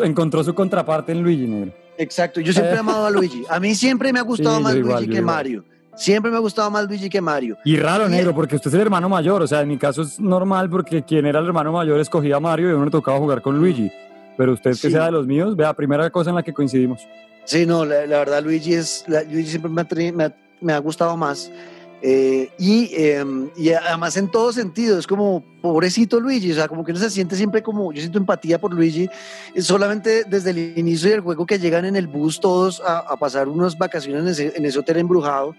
encontró, su contraparte en Luigi, negro. Exacto, yo siempre he amado a Luigi. A mí siempre me ha gustado más Luigi que Mario. Siempre me ha gustado más Luigi que Mario. Y raro, negro, porque usted es el hermano mayor. O sea, en mi caso es normal porque quien era el hermano mayor escogía a Mario y a uno le tocaba jugar con Luigi. Pero usted que sea de los míos, vea, primera cosa en la que coincidimos. Sí, no, la, verdad, Luigi, es, Luigi siempre me ha, gustado más. Eh, y, em, y, además en todo sentido, es como pobrecito Luigi, o sea, como que uno se siente siempre como, yo siento empatía por Luigi, solamente desde el inicio del juego que llegan en el bus todos a, pasar unas vacaciones en ese hotel embrujado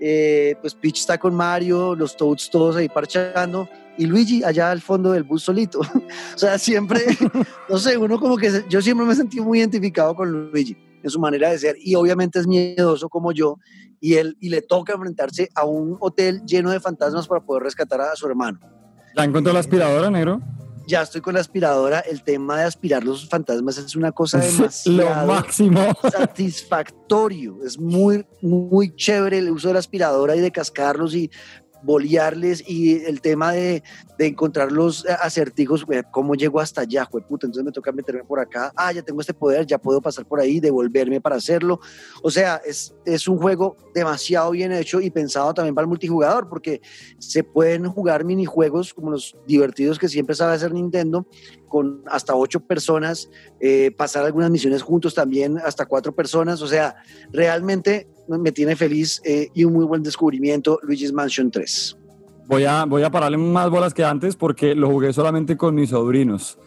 eh, pues Peach está con Mario, los Toads todos ahí parchando y Luigi allá al fondo del bus solito. [LAUGHS] o sea, siempre, [LAUGHS] no sé, uno como que yo siempre me sentí muy identificado con Luigi en su manera de ser y obviamente es miedoso como yo y él y le toca enfrentarse a un hotel lleno de fantasmas para poder rescatar a su hermano. ¿La encontró la aspiradora, negro? Ya estoy con la aspiradora. El tema de aspirar los fantasmas es una cosa demasiado Lo máximo. [LAUGHS] satisfactorio. Es muy, muy chévere el uso de la aspiradora y de cascarlos y bolearles y el tema de, de encontrar los acertijos, cómo llego hasta allá, puta, entonces me toca meterme por acá, ah, ya tengo este poder, ya puedo pasar por ahí, devolverme para hacerlo. O sea, es, es un juego demasiado bien hecho y pensado también para el multijugador, porque se pueden jugar minijuegos como los divertidos que siempre sabe hacer Nintendo, con hasta ocho personas, eh, pasar algunas misiones juntos también, hasta cuatro personas, o sea, realmente me tiene feliz eh, y un muy buen descubrimiento Luigi's Mansion 3. Voy a, voy a pararle más bolas que antes porque lo jugué solamente con mis sobrinos.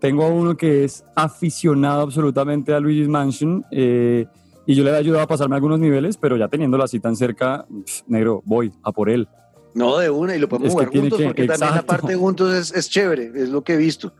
Tengo a uno que es aficionado absolutamente a Luigi's Mansion eh, y yo le he ayudado a pasarme algunos niveles, pero ya teniéndolo así tan cerca, negro, voy a por él. No, de una, y lo podemos jugar juntos, porque también la parte juntos es, es chévere, es lo que he visto.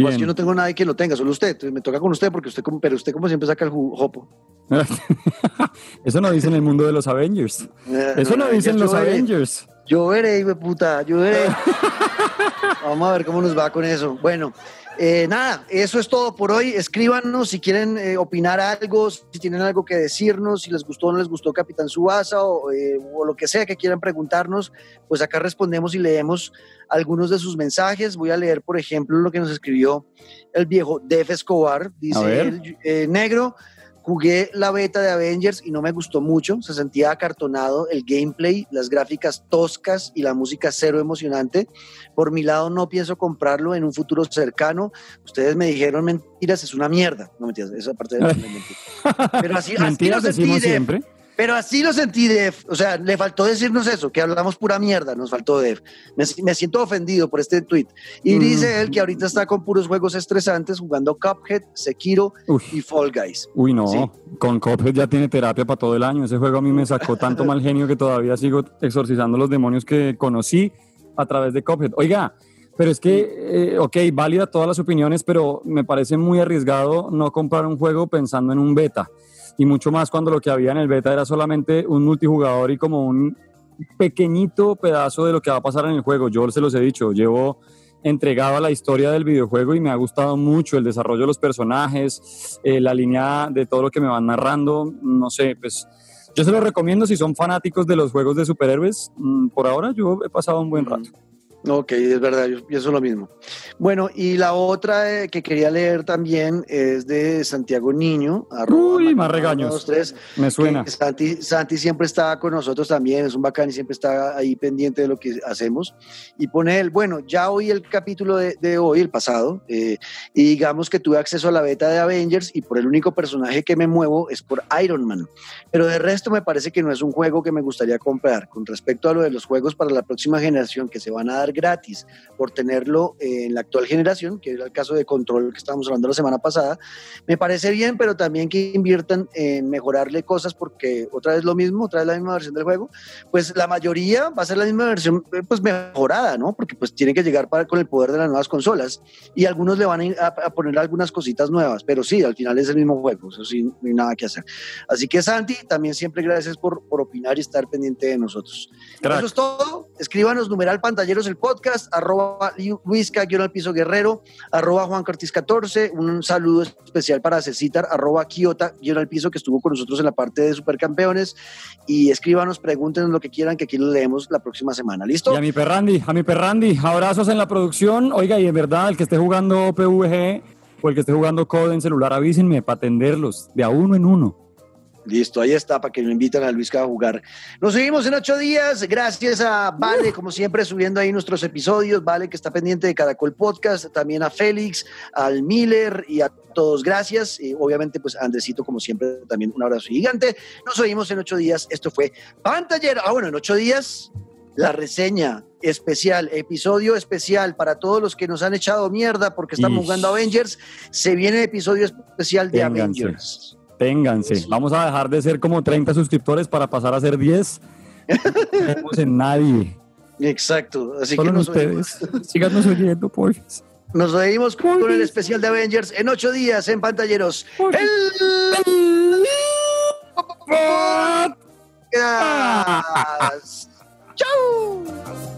Pues yo no tengo nadie que lo tenga, solo usted. me toca con usted porque usted, como, pero usted como siempre saca el jopo. [LAUGHS] Eso no dice en el mundo de los Avengers. Eh, Eso no, dicen los Avengers. Yo veré, puta, yo veré. [LAUGHS] Vamos a ver cómo nos va con eso. Bueno, eh, nada, eso es todo por hoy. Escríbanos si quieren eh, opinar algo, si tienen algo que decirnos, si les gustó o no les gustó Capitán Subasa o, eh, o, lo que sea que quieran preguntarnos, pues acá respondemos y leemos algunos de sus mensajes. Voy a leer, por ejemplo, lo que nos escribió el viejo Def Escobar. Dice el negro. Jugué la beta de Avengers y no me gustó mucho, se sentía acartonado el gameplay, las gráficas toscas y la música cero emocionante. Por mi lado no pienso comprarlo en un futuro cercano. Ustedes me dijeron mentiras, es una mierda. No mentiras, esa parte de [LAUGHS] Pero así, mentiras decimos siempre. Pero así lo sentí, Def. O sea, le faltó decirnos eso, que hablamos pura mierda, nos faltó Def. Me, siento ofendido por este tweet. Y mm. dice él que ahorita está con puros juegos estresantes jugando Cuphead, Sekiro y Fall Guys. Uy, no, con Cuphead ya tiene terapia para todo el año. Ese juego a mí me sacó tanto [LAUGHS] mal genio que todavía sigo exorcizando los demonios que conocí a través de Cuphead. Oiga, pero es que, eh, ok, válida todas las opiniones, pero me parece muy arriesgado no comprar un juego pensando en un beta y mucho más cuando lo que había en el beta era solamente un multijugador y como un pequeñito pedazo de lo que va a pasar en el juego. Yo se los he dicho, llevo entregado a la historia del videojuego y me ha gustado mucho el desarrollo de los personajes, eh, la línea de todo lo que me van narrando, no sé, pues yo se lo recomiendo si son fanáticos de los juegos de superhéroes. Mm, por ahora yo he pasado un buen rato. Ok, es verdad, yo pienso lo mismo. Bueno, y la otra eh, que quería leer también es de Santiago Niño. Uy, más regaños. Me suena. Santi, Santi, siempre está con nosotros también, es un bacán y siempre está ahí pendiente de lo que hacemos. Y pone él, bueno, ya oí el capítulo de, hoy, el pasado, eh, y digamos que tuve acceso a la beta de Avengers y por el único personaje que me muevo es por Iron Man. Pero de resto me parece que no es un juego que me gustaría comprar. Con respecto a lo de los juegos para la próxima generación que se van a dar gratis por tenerlo en la actual generación, que era el caso de Control que estábamos hablando la semana pasada, me parece bien, pero también que inviertan en mejorarle cosas porque otra vez lo mismo, otra vez la misma versión del juego, pues la mayoría va a ser la misma versión pues mejorada, ¿no? Porque pues tiene que llegar para, con el poder de las nuevas consolas y algunos le van a, a, poner algunas cositas nuevas, pero sí, al final es el mismo juego, eso sí, no hay nada que hacer. Así que Santi, también siempre gracias por, por opinar y estar pendiente de nosotros. Eso es todo. Escríbanos numeral pantalleros el podcast, arroba Luisca, guion al piso guerrero, arroba Juan Cortés 14, un saludo especial para Cecitar, arroba Kiota, guion al piso, que estuvo con nosotros en la parte de Supercampeones, y escríbanos, pregúntenos lo que quieran, que aquí lo leemos la próxima semana, ¿listo? Y a mi perrandi, a mi perrandi, abrazos en la producción, oiga, y en verdad, el que esté jugando PVG o el que esté jugando Code en celular, avísenme para atenderlos, de a uno en uno. Listo, ahí está, para que lo invitan a Luis a jugar. Nos seguimos en ocho días. Gracias a Vale, como siempre, subiendo ahí nuestros episodios. Vale, que está pendiente de Caracol Podcast. También a Félix, al Miller y a todos. Gracias. Y obviamente, pues Andresito, como siempre, también un abrazo gigante. Nos oímos en ocho días. Esto fue Pantallero. Ah, bueno, en ocho días, la reseña especial, episodio especial para todos los que nos han echado mierda porque estamos jugando Avengers. Se viene episodio especial de Avengers. Ténganse. Vamos a dejar de ser como 30 suscriptores para pasar a ser 10. No en nadie. Exacto. Así que nos ustedes. Síganos oyendo, por Nos oímos con el especial de Avengers en ocho días en Pantalleros. El... ¡Chao!